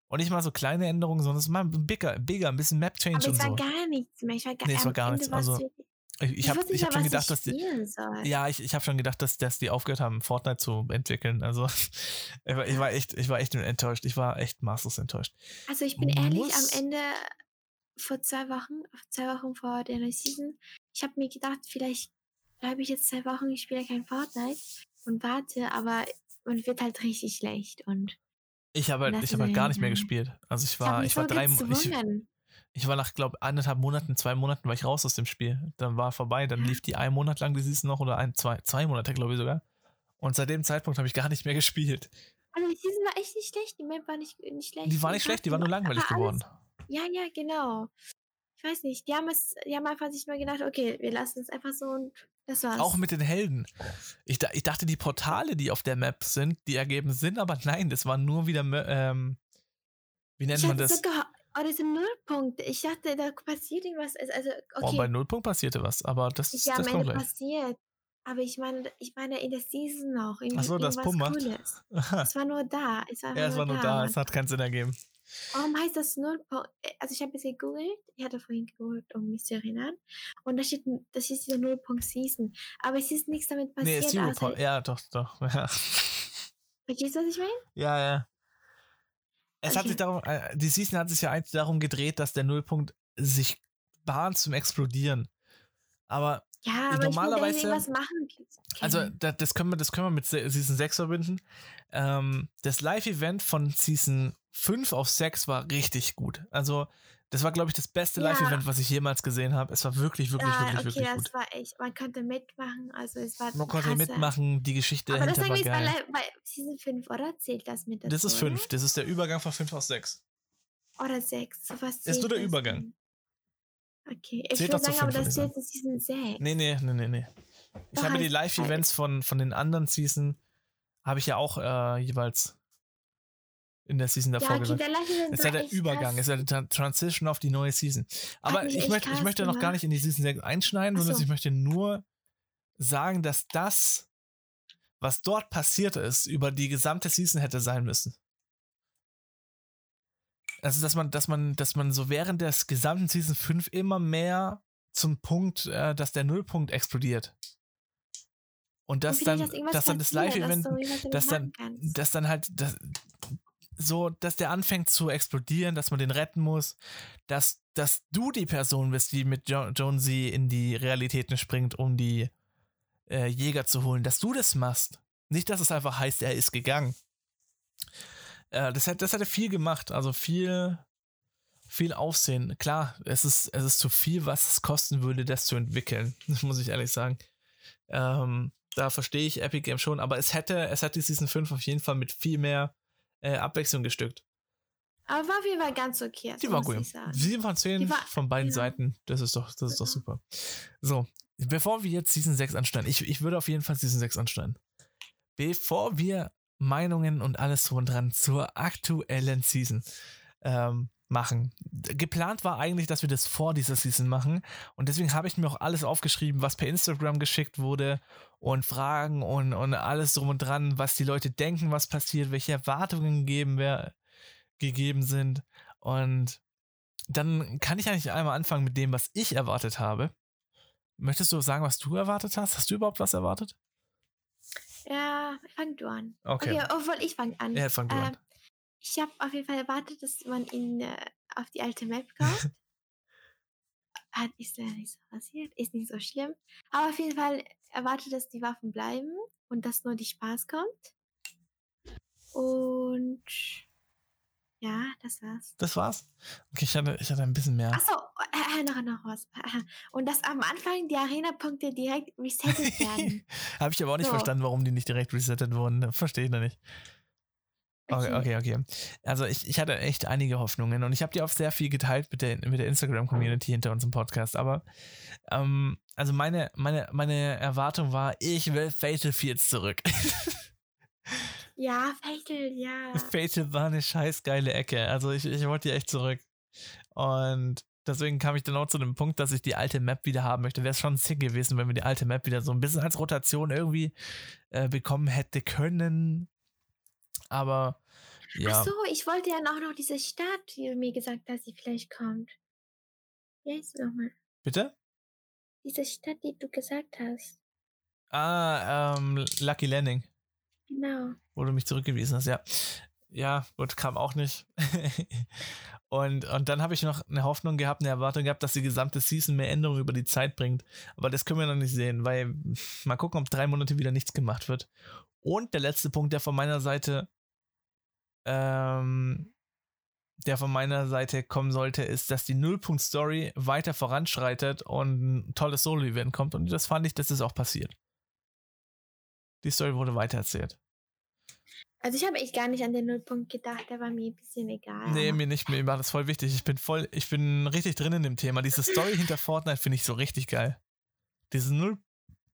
Und nicht mal so kleine Änderungen, sondern es ist mal bigger, bigger, ein bisschen Map-Change Aber und es war so. gar nichts mehr. Ich war gar, Nee, es war gar nichts. Also, wirklich- Ich, ich ich hab mal, schon gedacht, dass ich die. soll. Ja, ich, ich habe schon gedacht, dass, dass die aufgehört haben, Fortnite zu entwickeln. Also ich war, ich war echt, ich war echt enttäuscht. Ich war echt maßlos enttäuscht. Also ich bin ehrlich, Muss- am Ende vor zwei Wochen, zwei Wochen vor der neuen Season, ich habe mir gedacht, vielleicht bleibe ich jetzt zwei Wochen, ich spiele kein Fortnite und warte, aber man wird halt richtig schlecht und Ich habe halt, ich habe halt gar nicht mehr gespielt. Also ich ich war, mich ich war so drei, ich. Ich war nach, glaube anderthalb Monaten, zwei Monaten war ich raus aus dem Spiel. Dann war vorbei, dann Ja. lief die ein Monat lang die Season noch oder ein, zwei, zwei Monate, glaube ich sogar. Und seit dem Zeitpunkt habe ich gar nicht mehr gespielt. Also die Season war echt nicht schlecht, die Map war nicht, nicht schlecht. Die war nicht schlecht, die war nur langweilig alles- geworden. Ja, ja, genau. Ich weiß nicht, die haben es, die haben einfach sich nur gedacht, okay, wir lassen es einfach so und das war's. Auch mit den Helden. Ich, ich dachte, die Portale, die auf der Map sind, die ergeben Sinn, aber nein, das waren nur wieder, ähm, wie nennt ich man das? so oh, diese Nullpunkte. Ich dachte, da passiert irgendwas. Also, also, Oh, bei okay, Nullpunkt passierte was, aber das, ist ja am das kommt Ende passiert. Aber ich meine, ich meine in der Season noch. Ach so, das Pum macht. Cooles. Es war nur da. Es war, ja, es war nur da, Mann. es hat keinen Sinn ergeben. Warum heißt das Nullpunkt? Also ich habe es gegoogelt, ich hatte vorhin gegoogelt, um mich zu erinnern. Und da steht, das ist dieser Nullpunkt Season. Aber es ist nichts damit Nee, passiert. Zero außer, Point. Ja, doch, doch. Ja, Verstehst du, was ich meine? ja. ja. Es hat sich darum, äh, die Season hat sich ja eigentlich darum gedreht, dass der Nullpunkt sich bahnt zum Explodieren. Aber Ja, aber Normalerweise- ich will irgendwas machen. Also, können. da, das, können wir, das können wir mit Se- Season 6 verbinden. Ähm, das Live-Event von Season 5 auf 6 war richtig gut. Also, das war, glaube ich, das beste Ja. Live-Event, was ich jemals gesehen habe. Es war wirklich, wirklich, ja, wirklich, okay, wirklich das gut. war echt, man konnte mitmachen, also es war Man konnte krasse. mitmachen, die Geschichte Aber das dahinter war ist bei, geil. Li- bei Season 5, oder? Zählt das mit dazu, Das ist oder? 5. Das ist der Übergang von 5 auf 6. Oder 6. So was Ist nur der das Übergang. dann? Okay, ich Zählt würde sagen, aber das zählt zu Season 6. Nee, nee, nee, nee, nee. Ich Doch, habe die Live-Events von, von den anderen Season, habe ich ja auch äh, jeweils in der Season davor Ja, okay, gesagt. der ist ja der Übergang, ist ja die Tran- Transition auf die neue Season. Aber ich möchte, ich möchte noch gar nicht in die Season 6 einschneiden, Ach sondern so. ich möchte nur sagen, dass das, was dort passiert ist, über die gesamte Season hätte sein müssen. Also, dass man, dass man, dass man so während des gesamten Season 5 immer mehr zum Punkt, äh, dass der Nullpunkt explodiert. Und dass dann, dass dass dann das Live-Event dass dass dann- dass dann halt das, so, dass der anfängt zu explodieren, dass man den retten muss, dass, dass du die Person bist, die mit jo Jonesy in die Realitäten springt, um die äh, Jäger zu holen, dass du das machst. Nicht, dass es einfach heißt, er ist gegangen. Äh, das, hat, das hatte viel gemacht, also viel, viel Aufsehen. Klar, es ist, es ist zu viel, was es kosten würde, das zu entwickeln, das muss ich ehrlich sagen. Ähm, da verstehe ich Epic Games schon, aber es hätte, es hat die Season 5 auf jeden Fall mit viel mehr äh, Abwechslung gestückt. Aber war jeden Fall ganz okay. Die war gut. 7 von 10 Die war- von beiden ja. Seiten, das ist doch, das ist doch Ja. super. So, bevor wir jetzt Season 6 anschneiden, ich, ich würde auf jeden Fall Season 6 anschneiden. Bevor wir Meinungen und alles drum und dran zur aktuellen Season ähm, machen. Geplant war eigentlich, dass wir das vor dieser Season machen und deswegen habe ich mir auch alles aufgeschrieben, was per Instagram geschickt wurde und Fragen und, und alles drum und dran, was die Leute denken, was passiert, welche Erwartungen gegeben, wer, gegeben sind und dann kann ich eigentlich einmal anfangen mit dem, was ich erwartet habe. Möchtest du sagen, was du erwartet hast? Hast du überhaupt was erwartet? Ja, fang du an. Okay. Okay, obwohl ich fange an. Ja, fang du an. Ich habe auf jeden Fall erwartet, dass man ihn äh, auf die alte Map kommt. Hat ist leider nicht so passiert, ist nicht so schlimm. Aber auf jeden Fall erwartet, dass die Waffen bleiben und dass nur die Spaß kommt. Und ja, das war's. Das war's? Okay, ich hatte, ich hatte ein bisschen mehr. Achso, äh, äh, noch, noch was. Und dass am Anfang die Arena-Punkte direkt resettet werden. Habe ich aber auch nicht So. verstanden, warum die nicht direkt resettet wurden. Verstehe ich noch nicht. Okay, okay, okay. Also ich, ich hatte echt einige Hoffnungen und ich habe die auch sehr viel geteilt mit der, mit der Instagram-Community hinter unserem Podcast. Aber ähm, also meine, meine, meine Erwartung war, ich will Fatal Fields zurück. Ja, Fatal, ja. Fatal war eine scheiß geile Ecke. Also ich, ich wollte die echt zurück. Und deswegen kam ich dann auch zu dem Punkt, dass ich die alte Map wieder haben möchte. Wäre es schon sick gewesen, wenn wir die alte Map wieder so ein bisschen als Rotation irgendwie äh, bekommen hätte können. Aber ja. Ach so, ich wollte ja auch noch diese Stadt, die du mir gesagt hast, die vielleicht kommt. Wie heißt nochmal? Bitte? Diese Stadt, die du gesagt hast. Ah, ähm, Lucky Landing, Genau. wo du mich zurückgewiesen hast, ja. ja, gut, kam auch nicht. und, und dann habe ich noch eine Hoffnung gehabt, eine Erwartung gehabt, dass die gesamte Season mehr Änderungen über die Zeit bringt. Aber das können wir noch nicht sehen, weil mal gucken, ob drei Monate wieder nichts gemacht wird. Und der letzte Punkt, der von meiner Seite, ähm, der von meiner Seite kommen sollte, ist, dass die Nullpunkt-Story weiter voranschreitet und ein tolles Solo-Event kommt. Und das fand ich, das ist auch passiert. Die Story wurde weitererzählt. Also ich habe echt gar nicht an den Nullpunkt gedacht, der war mir ein bisschen egal. Nee, mir nicht, mir war das voll wichtig. Ich bin voll, ich bin richtig drin in dem Thema. Diese Story hinter Fortnite finde ich so richtig geil. Diese Null,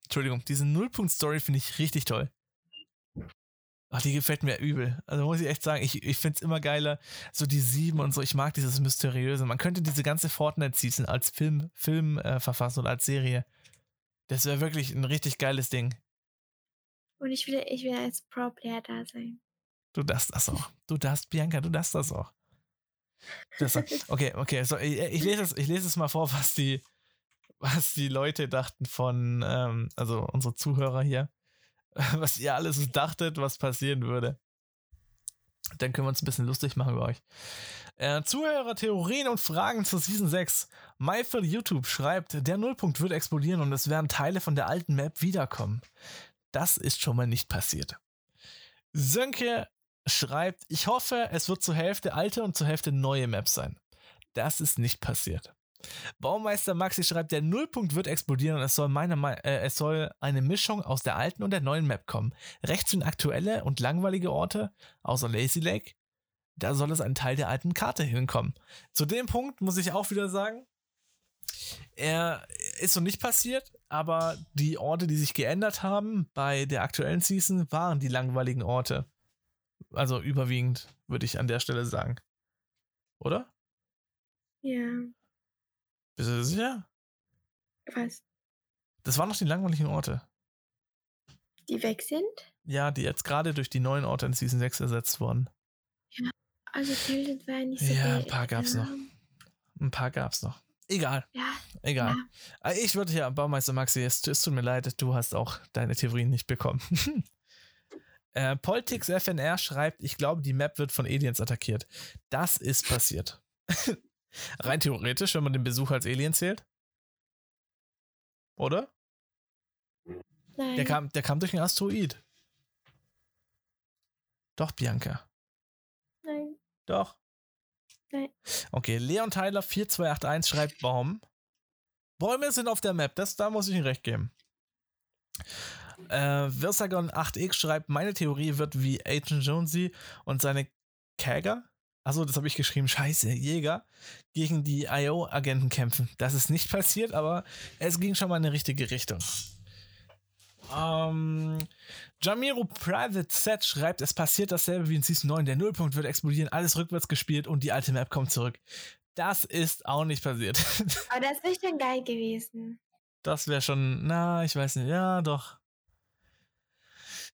Entschuldigung, diese Nullpunkt-Story finde ich richtig toll. Ach, die gefällt mir übel. Also muss ich echt sagen, ich, ich finde es immer geiler, so die sieben und so. Ich mag dieses Mysteriöse. Man könnte diese ganze Fortnite-Season als Film, Film äh, verfassen oder als Serie. Das wäre wirklich ein richtig geiles Ding. Und ich will, ich will als Pro-Player da sein. Du darfst das auch. Du darfst, Bianca, du darfst das auch. Das, okay, okay, so, ich, ich, lese es, ich lese es mal vor, was die, was die Leute dachten von, ähm, also unsere Zuhörer hier. was ihr alles dachtet, was passieren würde. Dann können wir uns ein bisschen lustig machen über euch. Äh, Zuhörer, Theorien und Fragen zur Season 6. Myfel YouTube schreibt, der Nullpunkt wird explodieren und es werden Teile von der alten Map wiederkommen. Das ist schon mal nicht passiert. Sönke schreibt, ich hoffe, es wird zur Hälfte alte und zur Hälfte neue Maps sein. Das ist nicht passiert. Baumeister Maxi schreibt, der Nullpunkt wird explodieren und es soll, meine, äh, es soll eine Mischung aus der alten und der neuen Map kommen. Rechts sind aktuelle und langweilige Orte, außer Lazy Lake. Da soll es ein Teil der alten Karte hinkommen. Zu dem Punkt muss ich auch wieder sagen, er ist noch nicht passiert, aber die Orte, die sich geändert haben bei der aktuellen Season, waren die langweiligen Orte. Also überwiegend, würde ich an der Stelle sagen. Oder? Ja. Bist du sicher? Was? Das waren noch die langweiligen Orte. Die weg sind? Ja, die jetzt gerade durch die neuen Orte in Season 6 ersetzt wurden. Ja, also Tilted war nicht so Ja, ein paar gab's noch. Ein paar gab's noch. Egal. Ja. Egal. Ja. Äh, ich würde hier, Baumeister Maxi, es, es tut mir leid, du hast auch deine Theorien nicht bekommen. äh, Politics FNR schreibt, ich glaube, die Map wird von Aliens attackiert. Das ist passiert. Rein theoretisch, wenn man den Besuch als Alien zählt. Oder? Nein. Der kam, der kam durch einen Asteroid. Doch, Bianca. Nein. Doch. Nein. Okay, Leon Tyler 4281 schreibt Baum. Bäume sind auf der Map, das, da muss ich ihm recht geben. Äh, Virsagon 8x schreibt, meine Theorie wird wie Agent Jonesy und seine Käger, Achso, das habe ich geschrieben. Scheiße, Jäger gegen die IO-Agenten kämpfen. Das ist nicht passiert, aber es ging schon mal in die richtige Richtung. Ähm, Jamiro Private Set schreibt, es passiert dasselbe wie in Season 9. Der Nullpunkt wird explodieren, alles rückwärts gespielt und die alte Map kommt zurück. Das ist auch nicht passiert. Aber das wäre schon geil gewesen. Das wäre schon, na, ich weiß nicht, ja, doch.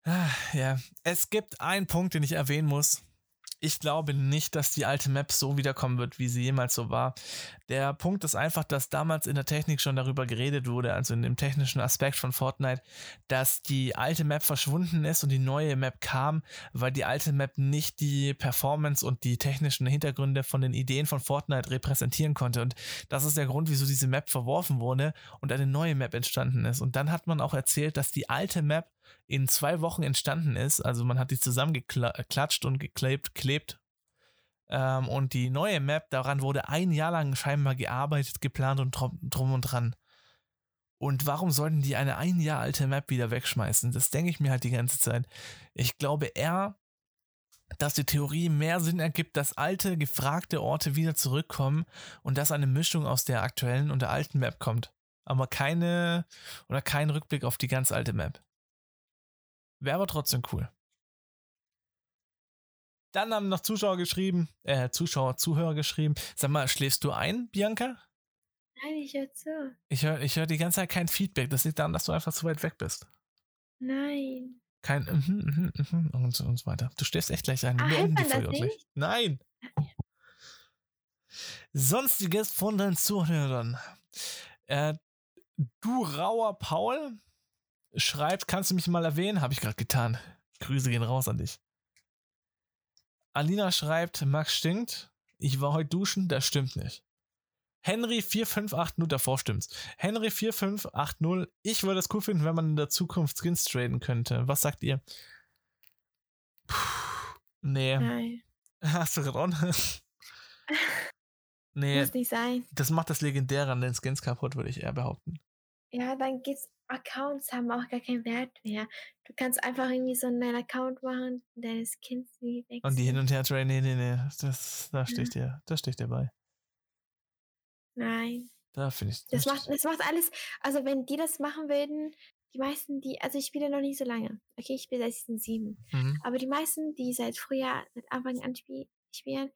Ah, ja, es gibt einen Punkt, den ich erwähnen muss ich glaube nicht, dass die alte Map so wiederkommen wird, wie sie jemals so war. Der Punkt ist einfach, dass damals in der Technik schon darüber geredet wurde, also in dem technischen Aspekt von Fortnite, dass die alte Map verschwunden ist und die neue Map kam, weil die alte Map nicht die Performance und die technischen Hintergründe von den Ideen von Fortnite repräsentieren konnte. Und das ist der Grund, wieso diese Map verworfen wurde und eine neue Map entstanden ist. Und dann hat man auch erzählt, dass die alte Map in zwei Wochen entstanden ist. Also man hat die zusammengeklatscht und geklebt, klebt. Ähm, und die neue Map, daran wurde ein Jahr lang scheinbar gearbeitet, geplant und drum, drum und dran. Und warum sollten die eine ein Jahr alte Map wieder wegschmeißen? Das denke ich mir halt die ganze Zeit. Ich glaube eher, dass die Theorie mehr Sinn ergibt, dass alte, gefragte Orte wieder zurückkommen und dass eine Mischung aus der aktuellen und der alten Map kommt. Aber keine oder kein Rückblick auf die ganz alte Map. Wäre aber trotzdem cool. Dann haben noch Zuschauer geschrieben, äh, Zuschauer, Zuhörer geschrieben. Sag mal, schläfst du ein, Bianca? Nein, ich höre zu. Ich höre ich hör die ganze Zeit kein Feedback. Das liegt daran, dass du einfach zu weit weg bist. Nein. Kein mhm, mhm, mhm und, so, und so weiter. Du stehst echt gleich ein. Ah, Wir die Folge gleich. Nein. Sonstiges von deinen Zuhörern. Äh, du rauer Paul schreibt, kannst du mich mal erwähnen? Habe ich gerade getan. Grüße gehen raus an dich. Alina schreibt, Max stinkt. Ich war heute duschen, das stimmt nicht. Henry 4580, davor stimmt's. Henry 4580, ich würde es cool finden, wenn man in der Zukunft Skins traden könnte. Was sagt ihr? Puh, nee. Nein. Hast du gerade Nee, Muss nicht sein. das macht das Legendäre an den Skins kaputt, würde ich eher behaupten. Ja, dann geht's. Accounts haben auch gar keinen Wert mehr. Du kannst einfach irgendwie so einen Account machen, deine Skins wie wechseln. Und die hin und her traden, nee, nee, nee, das, da stehe ich dir, da stehe ich dir bei. Nein. Da finde ich. Das macht, das macht alles. Also, wenn die das machen würden, die meisten, die. Also, ich spiele noch nicht so lange. Okay, ich spiele seit Season 7. Mhm. Aber die meisten, die seit Frühjahr, seit Anfang an spie- spielen,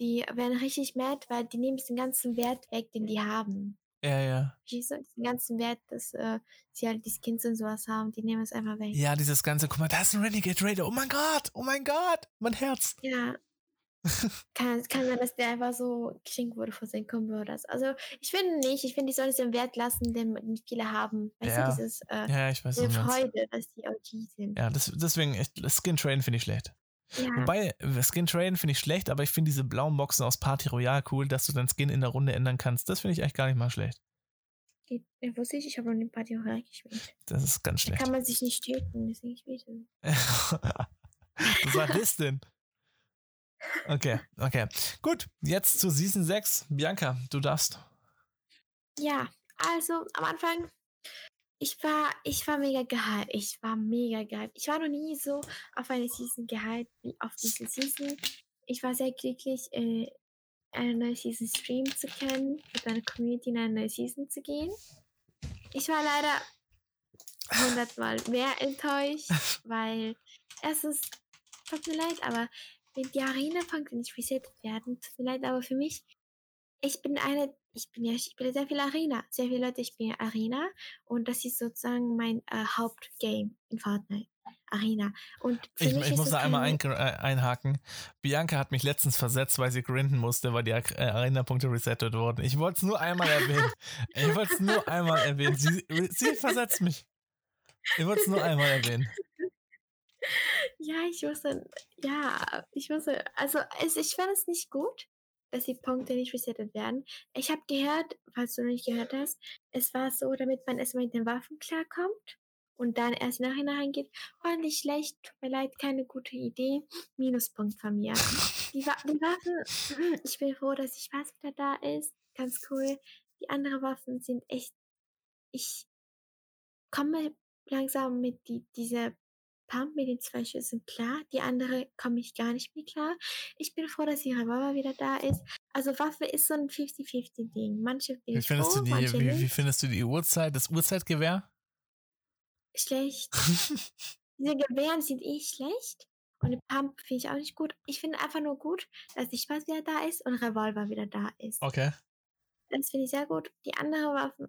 die werden richtig mad, weil die nehmen den ganzen Wert weg, den die haben. Ja, ja. Verstehst du? Den ganzen Wert, dass äh, sie halt die Skins und sowas haben, die nehmen es einfach weg. Ja, dieses ganze, guck mal, da ist ein Renegade Raider. Oh mein Gott, oh mein Gott, mein Herz. Ja. kann, kann sein, dass der einfach so geschenkt wurde von seinen so. Also, ich finde nicht. Ich finde, die sollen es im Wert lassen, den den viele haben. Weißt Ja. du, dieses, äh, Ja, ich weiß diese. Freude, dass die OG sind. Ja, das, deswegen, Skin Train finde ich schlecht. Ja. Wobei, Skin Train finde ich schlecht, aber ich finde diese blauen Boxen aus Party Royale cool, dass du deinen Skin in der Runde ändern kannst. Das finde ich echt gar nicht mal schlecht. Die, die wusste ich, ich habe noch den Party Royale gespielt. Das ist ganz Da schlecht. kann man sich nicht töten, deswegen ich will du denn? Okay, okay. Gut, jetzt zu Season 6. Bianca, du darfst. Ja, also am Anfang, ich war, ich war mega gehypt. Ich war mega gehypt. Ich war noch nie so auf eine Season gehypt wie auf diese Season. Ich war sehr glücklich, äh, eine neue Season streamen zu können, mit meiner Community in eine neue Season zu gehen. Ich war leider hundertmal mehr enttäuscht, weil erstens, tut mir leid, aber wenn die Arena-Punkte nicht resettet werden, tut mir leid, aber für mich, ich bin eine, ich bin ja, ich spiele sehr viel Arena. Sehr viele Leute spielen Arena und das ist sozusagen mein äh, Hauptgame in Fortnite. Arena. Und Ich, ich muss da einmal ein, äh, einhaken. Bianca hat mich letztens versetzt, weil sie grinden musste, weil die äh, Arena-Punkte resettet wurden. Ich wollte es nur einmal erwähnen. Ich wollte es nur einmal erwähnen. Sie, sie versetzt mich. Ich wollte es nur einmal erwähnen. Ja, ich wusste, ja, ich wusste, also es, ich fand es nicht gut, dass die Punkte nicht resettet werden. Ich habe gehört, falls du noch nicht gehört hast, es war so, damit man erstmal mit den Waffen klarkommt und dann erst nachher reingeht. War nicht schlecht, tut mir leid, keine gute Idee. Minuspunkt von mir. Die, Wa die Waffen, ich bin froh, dass ich was wieder da ist. Ganz cool. Die anderen Waffen sind echt, ich komme langsam mit die, dieser Pump mit den zwei Schüssen klar. Die andere komme ich gar nicht mehr klar. Ich bin froh, dass die Revolver wieder da ist. Also Waffe ist so ein 50-50-Ding. Manche bin Wie ich findest, froh, du die, manche wie, wie findest du die Uhrzeit, das Uhrzeitgewehr? Schlecht. Diese Gewehren sind eh schlecht. Und die Pump finde ich auch nicht gut. Ich finde einfach nur gut, dass die Spaß wieder da ist und Revolver wieder da ist. Okay. Das finde ich sehr gut. Die anderen Waffen,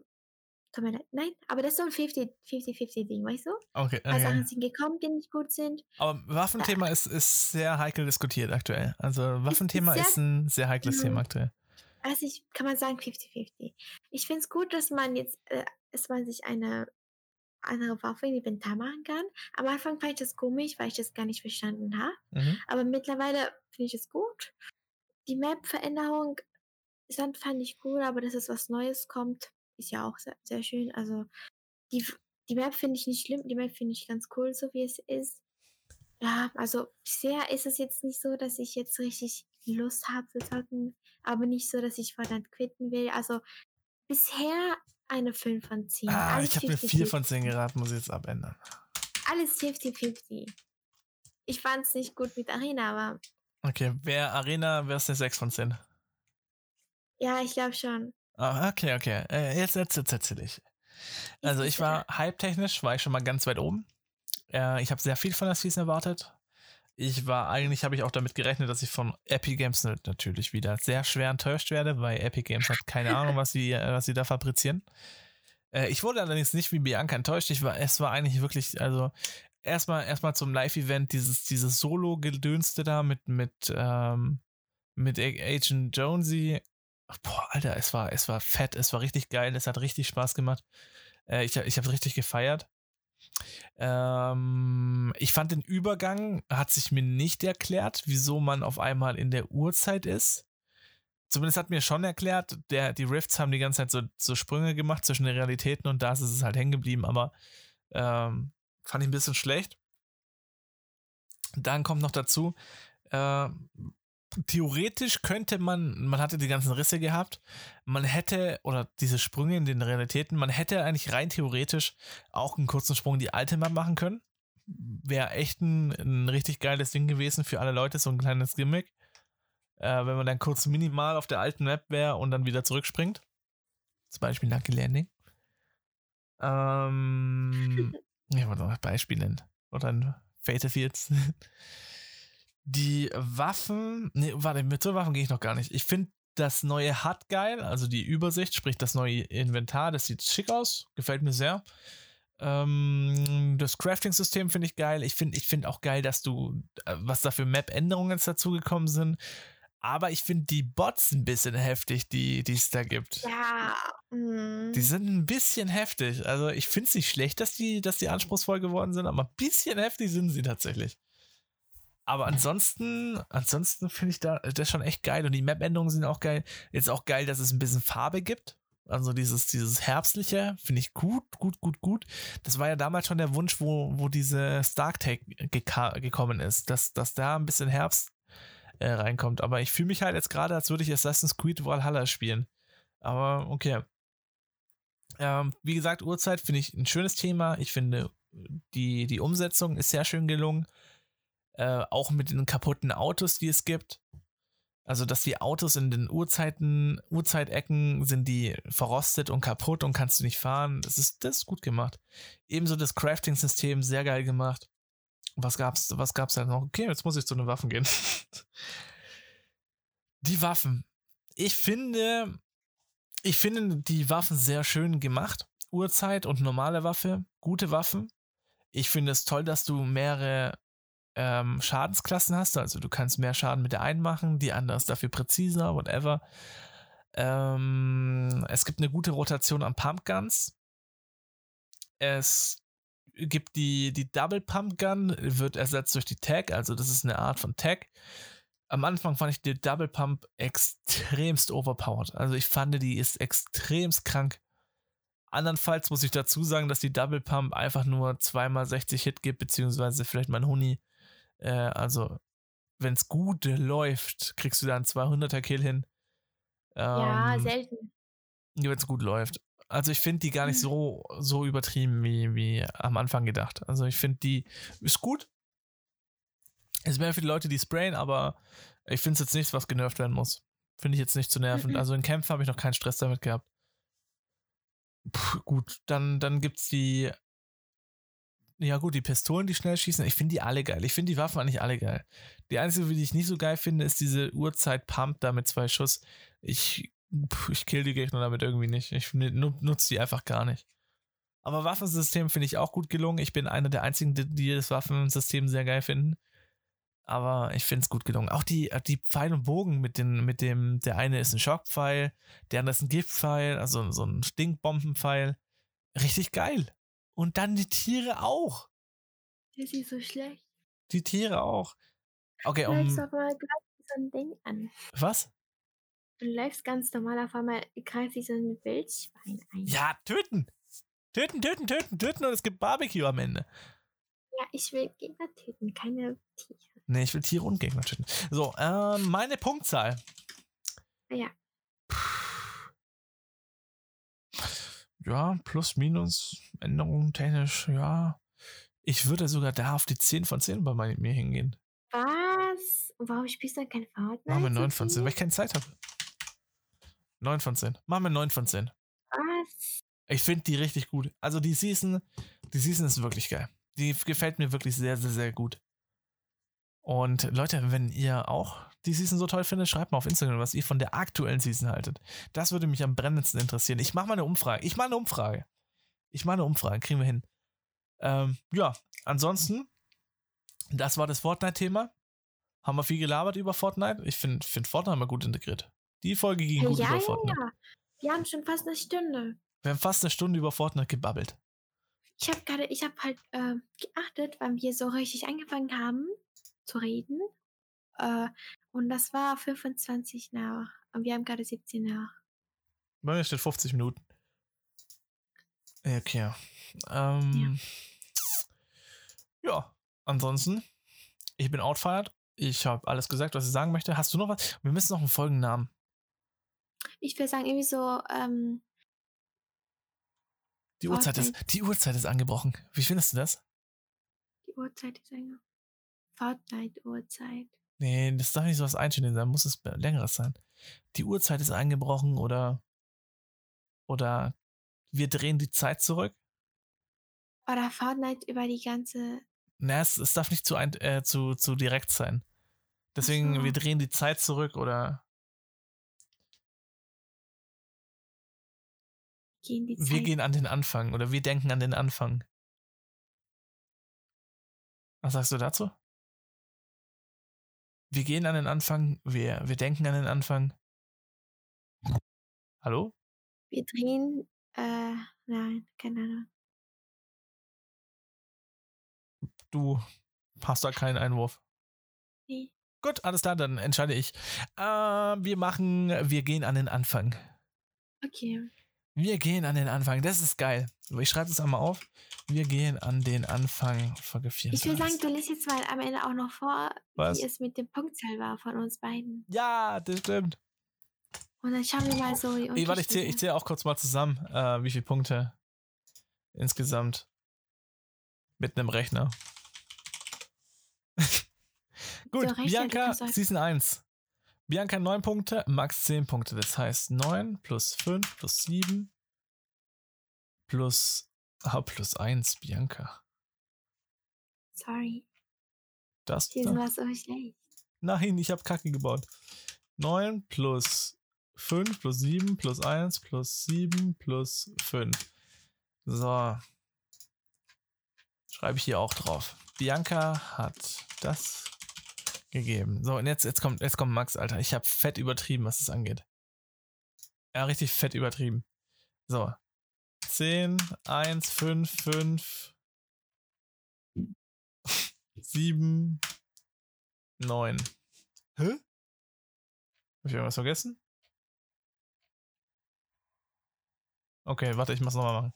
mir leid, nein, aber das ist so ein 50 50-50-Ding, weißt du? Okay. Weil okay. Sachen sind gekommen, die nicht gut sind. Aber Waffenthema ist, ist sehr heikel diskutiert aktuell. Also Waffenthema sehr- ist ein sehr heikles. Thema aktuell. Also ich kann man sagen 50-50. Ich finde es gut, dass man jetzt, äh, dass man sich eine andere Waffe in Inventar machen kann. Am Anfang fand ich das komisch, weil ich das gar nicht verstanden habe. Mhm. Aber mittlerweile finde ich es gut. Die Map-Veränderung fand fand ich cool, aber dass es was Neues kommt, ist ja auch sehr, sehr schön. Also die, die Map finde ich nicht schlimm, die Map finde ich ganz cool, so wie es ist. Ja, also bisher ist es jetzt nicht so, dass ich jetzt richtig Lust habe zu zocken, aber nicht so, dass ich Fortnite quitten will. Also bisher eine 5 von 10. Ah, Alles ich habe mir 50-50. 4 von 10 geraten, muss ich jetzt abändern. Alles 50-50. Ich fand es nicht gut mit Arena, aber Okay, wer Arena, wer ist eine 6 von 10? ja, ich glaube schon. Ah, okay, okay. Äh, jetzt jetzt, jetzt erzähl ich. Also ich war hype-technisch, war ich schon mal ganz weit oben. Äh, ich habe sehr viel von der Season erwartet. Ich war, eigentlich habe ich auch damit gerechnet, dass ich von Epic Games nat- natürlich wieder sehr schwer enttäuscht werde, weil Epic Games hat keine Ahnung, was sie, äh, was sie da fabrizieren. Äh, ich wurde allerdings nicht wie Bianca enttäuscht. Ich war, es war eigentlich wirklich, also erstmal erstmal zum Live-Event, dieses, dieses Solo-Gedönste da mit, mit, ähm, mit Agent Jonesy. Boah, Alter, es war, es war fett, es war richtig geil, es hat richtig Spaß gemacht. Äh, ich ich habe es richtig gefeiert. Ähm, ich fand den Übergang, hat sich mir nicht erklärt, wieso man auf einmal in der Uhrzeit ist. Zumindest hat mir schon erklärt, der, die Rifts haben die ganze Zeit so, so Sprünge gemacht zwischen den Realitäten und da ist es halt hängen geblieben, aber ähm, fand ich ein bisschen schlecht. Dann kommt noch dazu, äh, theoretisch könnte man, man hatte die ganzen Risse gehabt, man hätte, oder diese Sprünge in den Realitäten, man hätte eigentlich rein theoretisch auch einen kurzen Sprung in die alte Map machen können. Wäre echt ein, ein richtig geiles Ding gewesen für alle Leute, so ein kleines Gimmick. Äh, wenn man dann kurz minimal auf der alten Map wäre und dann wieder zurückspringt. Zum Beispiel Lucky Landing. Ähm, ich wollte noch Beispiel nennen. Oder ein Fatal Fields. Die Waffen, nee, warte, mit so Waffen gehe ich noch gar nicht. Ich finde das neue HUD geil, also die Übersicht, sprich das neue Inventar, das sieht schick aus, gefällt mir sehr. Ähm, das Crafting-System finde ich geil. Ich finde ich find auch geil, dass du, äh, was da für Map-Änderungen jetzt dazugekommen sind. Aber ich finde die Bots ein bisschen heftig, die es da gibt. Ja. Mm. Die sind ein bisschen heftig. Also ich finde es nicht schlecht, dass die, dass die anspruchsvoll geworden sind, aber ein bisschen heftig sind sie tatsächlich. Aber ansonsten, ansonsten finde ich da das schon echt geil. Und die Map-Änderungen sind auch geil. Jetzt auch geil, dass es ein bisschen Farbe gibt. Also dieses, dieses Herbstliche finde ich gut, gut, gut, gut. Das war ja damals schon der Wunsch, wo, wo diese Stark Tag gekommen ist, dass, dass da ein bisschen Herbst äh, reinkommt. Aber ich fühle mich halt jetzt gerade, als würde ich Assassin's Creed Valhalla spielen. Aber okay. Ähm, wie gesagt, Uhrzeit finde ich ein schönes Thema. Ich finde, die, die Umsetzung ist sehr schön gelungen. Äh, auch mit den kaputten Autos, die es gibt. Also, dass die Autos in den Uhrzeiten, Uhrzeit-Ecken sind die verrostet und kaputt und kannst du nicht fahren. Das ist, das ist gut gemacht. Ebenso das Crafting-System, sehr geil gemacht. Was gab's, was gab's da noch? Okay, jetzt muss ich zu den Waffen gehen. die Waffen. Ich finde, ich finde die Waffen sehr schön gemacht. Uhrzeit und normale Waffe, gute Waffen. Ich finde es toll, dass du mehrere ähm, Schadensklassen hast. Also du kannst mehr Schaden mit der einen machen, die andere ist dafür präziser, whatever. Ähm, es gibt eine gute Rotation an Pumpguns. Es gibt die, die Double Pumpgun, wird ersetzt durch die Tag, also das ist eine Art von Tag. Am Anfang fand ich die Double Pump extremst overpowered. Also ich fand, die ist extremst krank. Andernfalls muss ich dazu sagen, dass die Double Pump einfach nur zweimal 60 Hit gibt, beziehungsweise vielleicht mein Huni äh, also, wenn es gut läuft, kriegst du da einen 200er Kill hin. Ähm, ja, selten. Wenn es gut läuft. Also ich finde die gar nicht mhm. so, so übertrieben wie, wie am Anfang gedacht. Also ich finde die ist gut. Es wäre für die Leute, die sprayen, aber ich finde es jetzt nichts, was genervt werden muss. Finde ich jetzt nicht zu nerven. Mhm. Also in Kämpfen habe ich noch keinen Stress damit gehabt. Puh, gut, dann, dann gibt es die ja, gut, die Pistolen, die schnell schießen, ich finde die alle geil. Ich finde die Waffen eigentlich alle geil. Die einzige, die ich nicht so geil finde, ist diese Uhrzeit-Pump da mit zwei Schuss. Ich, ich kill die Gegner damit irgendwie nicht. Ich nutze die einfach gar nicht. Aber Waffensystem finde ich auch gut gelungen. Ich bin einer der einzigen, die das Waffensystem sehr geil finden. Aber ich finde es gut gelungen. Auch die, die Pfeil und Bogen mit, den, mit dem, der eine ist ein Schockpfeil, der andere ist ein Giftpfeil, also so ein Stinkbombenpfeil. Richtig geil. Und dann die Tiere auch. Das ist so schlecht. Die Tiere auch. Okay, du um. aber gleich so ein Ding an. Was? Du läufst ganz normal auf einmal, greift sich so ein Wildschwein ein. Ja, töten! Töten, töten, töten, töten und es gibt Barbecue am Ende. Ja, ich will Gegner töten, keine Tiere. Nee, ich will Tiere und Gegner töten. So, ähm, meine Punktzahl. Ja. Ja, plus, minus, Änderungen technisch, ja. Ich würde sogar da auf die 10 von 10 bei mir hingehen. Was? Warum spielst du dann kein Fortnite? Machen wir 9 von 10, weil ich keine Zeit habe. 9 von 10. Machen wir 9 von 10. Was? Ich finde die richtig gut. Also die Season, die Season ist wirklich geil. Die gefällt mir wirklich sehr, sehr, sehr gut. Und Leute, wenn ihr auch die Season so toll findet, schreibt mal auf Instagram, was ihr von der aktuellen Season haltet. Das würde mich am brennendsten interessieren. Ich mache mal eine Umfrage. Ich mache eine Umfrage. Ich mache eine Umfrage. Kriegen wir hin. Ähm, ja, ansonsten, das war das Fortnite-Thema. Haben wir viel gelabert über Fortnite. Ich finde find Fortnite mal gut integriert. Die Folge ging gut ja, über Fortnite. Ja, wir haben schon fast eine Stunde. Wir haben fast eine Stunde über Fortnite gebabbelt. Ich habe gerade, ich habe halt äh, geachtet, wann wir so richtig angefangen haben zu reden. Äh, und das war 25 nach. Und wir haben gerade 17 nach. Bei mir steht 50 Minuten. Okay. Ähm, ja. ja, ansonsten, ich bin outfired. Ich habe alles gesagt, was ich sagen möchte. Hast du noch was? Wir müssen noch einen Folgennamen. Ich würde sagen, irgendwie so, ähm, die Uhrzeit, ist, die Uhrzeit ist angebrochen. Wie findest du das? Die Uhrzeit ist angebrochen. Fortnite-Uhrzeit. Nee, das darf nicht so was Einstellen sein. Muss es längeres sein. Die Uhrzeit ist eingebrochen oder. Oder wir drehen die Zeit zurück. Oder Fortnite über die ganze. Na, es, es darf nicht zu, ein, äh, zu, zu direkt sein. Deswegen, so. wir drehen die Zeit zurück oder. Gehen die Zeit wir gehen an den Anfang oder wir denken an den Anfang. Was sagst du dazu? Wir gehen an den Anfang, wir, wir denken an den Anfang. Hallo? Wir drehen, äh, nein, keine Ahnung. Du hast da keinen Einwurf. Nee. Gut, alles klar, dann entscheide ich. Äh, wir machen, wir gehen an den Anfang. Okay. Wir gehen an den Anfang. Das ist geil. Ich schreibe es einmal auf. Wir gehen an den Anfang. Folge 4. Ich will sagen, du liest jetzt mal am Ende auch noch vor, Was? wie es mit dem Punktzahl war von uns beiden. Ja, das stimmt. Und dann schauen wir mal so. Die Ey, warte, ich zähle zähl auch kurz mal zusammen, äh, wie viele Punkte insgesamt mit einem Rechner. Gut, Rechner, Bianca, Season 1. Bianca 9 Punkte, Max 10 Punkte. Das heißt 9 plus 5 plus 7 plus, ah, plus 1, Bianca. Sorry. Das war so schlecht. Nein, ich habe Kacke gebaut. 9 plus 5 plus 7 plus 1 plus 7 plus 5. So. Schreibe ich hier auch drauf. Bianca hat das gegeben. So, und jetzt, jetzt, kommt, jetzt kommt Max, Alter. Ich habe fett übertrieben, was das angeht. Ja, richtig fett übertrieben. So. 10, 1, 5, 5, 7, 9. Hä? Hab ich irgendwas vergessen? Okay, warte, ich mach's nochmal machen.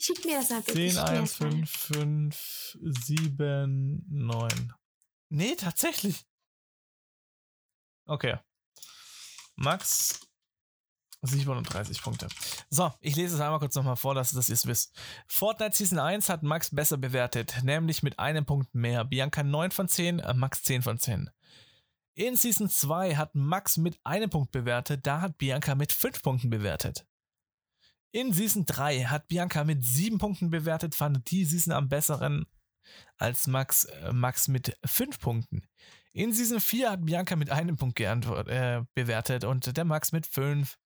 Schick mir das mal bitte. 10, 1, 5, 5, 7, 9. Nee, tatsächlich. Okay. Max 37 Punkte. So, ich lese es einmal kurz nochmal vor, dass, dass ihr es wisst. Fortnite Season 1 hat Max besser bewertet, nämlich mit einem Punkt mehr. Bianca 9 von 10, äh, Max 10 von 10. In Season 2 hat Max mit einem Punkt bewertet, da hat Bianca mit 5 Punkten bewertet. In Season 3 hat Bianca mit 7 Punkten bewertet, fand die Season am besseren als Max, äh, Max mit 5 Punkten. In Season 4 hat Bianca mit einem Punkt äh, bewertet und der Max mit 5.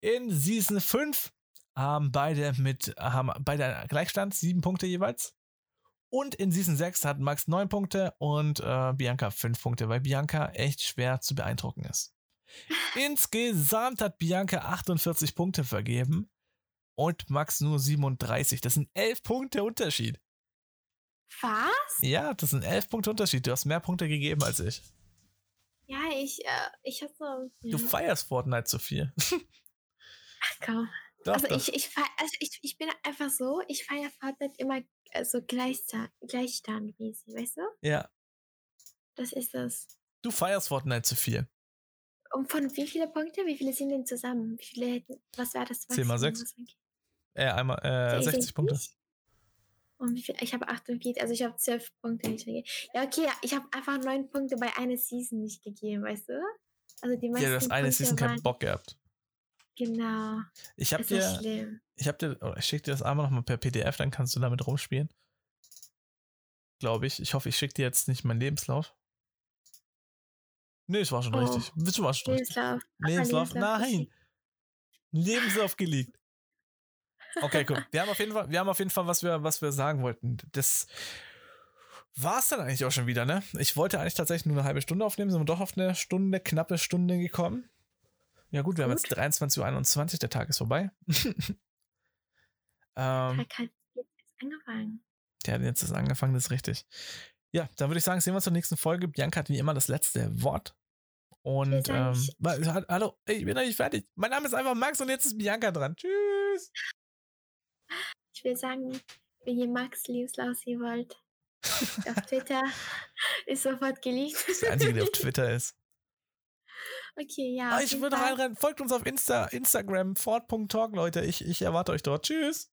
In Season 5 haben beide mit haben beide Gleichstand, 7 Punkte jeweils. Und in Season 6 hat Max 9 Punkte und äh, Bianca 5 Punkte, weil Bianca echt schwer zu beeindrucken ist. Insgesamt hat Bianca 48 Punkte vergeben und Max nur 37. Das sind 11 Punkte Unterschied. Was? Ja, das sind 11 Punkte Unterschied. Du hast mehr Punkte gegeben als ich. Ja, ich, äh, ich hab so. Ja. Du feierst Fortnite zu viel. Ach komm. Doch, also, doch. Ich, ich, also ich, ich bin einfach so, ich feiere Fortnite immer so gleichstand, gleichstandmäßig, weißt du? Ja. Das ist das. Du feierst Fortnite zu viel. Und von wie viele Punkte? Wie viele sind denn zusammen? Wie viele hätten, was war das? 10 mal 6. Äh, einmal, äh, 60 Punkte. Nicht? Und wie viel? Ich habe 48, also ich habe 12 Punkte nicht gegeben. Ja, okay, ich habe einfach 9 Punkte bei einer Season nicht gegeben, weißt du? Also die meisten Ja, du hast eine Season keinen Bock gehabt. Genau. Ich habe dir, ich habe dir, oh, ich schicke dir das einmal nochmal per PDF, dann kannst du damit rumspielen. Glaube ich. Ich hoffe, ich schicke dir jetzt nicht meinen Lebenslauf. Nee, es war schon oh, richtig. Du warst schon Lebenslauf. richtig. Lebenslauf, Lebenslauf nein. Lebenslauf geleakt. Okay, cool. Wir haben auf jeden Fall, wir haben auf jeden Fall, was wir, was wir sagen wollten. Das war es dann eigentlich auch schon wieder, ne? Ich wollte eigentlich tatsächlich nur eine halbe Stunde aufnehmen, sind wir doch auf eine Stunde, knappe Stunde gekommen. Ja, gut, wir gut. haben jetzt 23.21 Uhr, der Tag ist vorbei. ähm, angefangen. Der hat jetzt das angefangen, das ist richtig. Ja, dann würde ich sagen, sehen wir uns zur nächsten Folge. Bianca hat wie immer das letzte Wort. Und ähm, hallo, ich bin noch nicht fertig. Mein Name ist einfach Max und jetzt ist Bianca dran. Tschüss. Ich will sagen, wenn ihr Max Lebenslauf sehen wollt, auf Twitter ist sofort geliebt. Das Einzige, der auf Twitter ist. Okay, ja. Ah, ich würde reinrennen. Folgt uns auf Insta, Instagram, fort.talk, Leute. Ich, ich erwarte euch dort. Tschüss.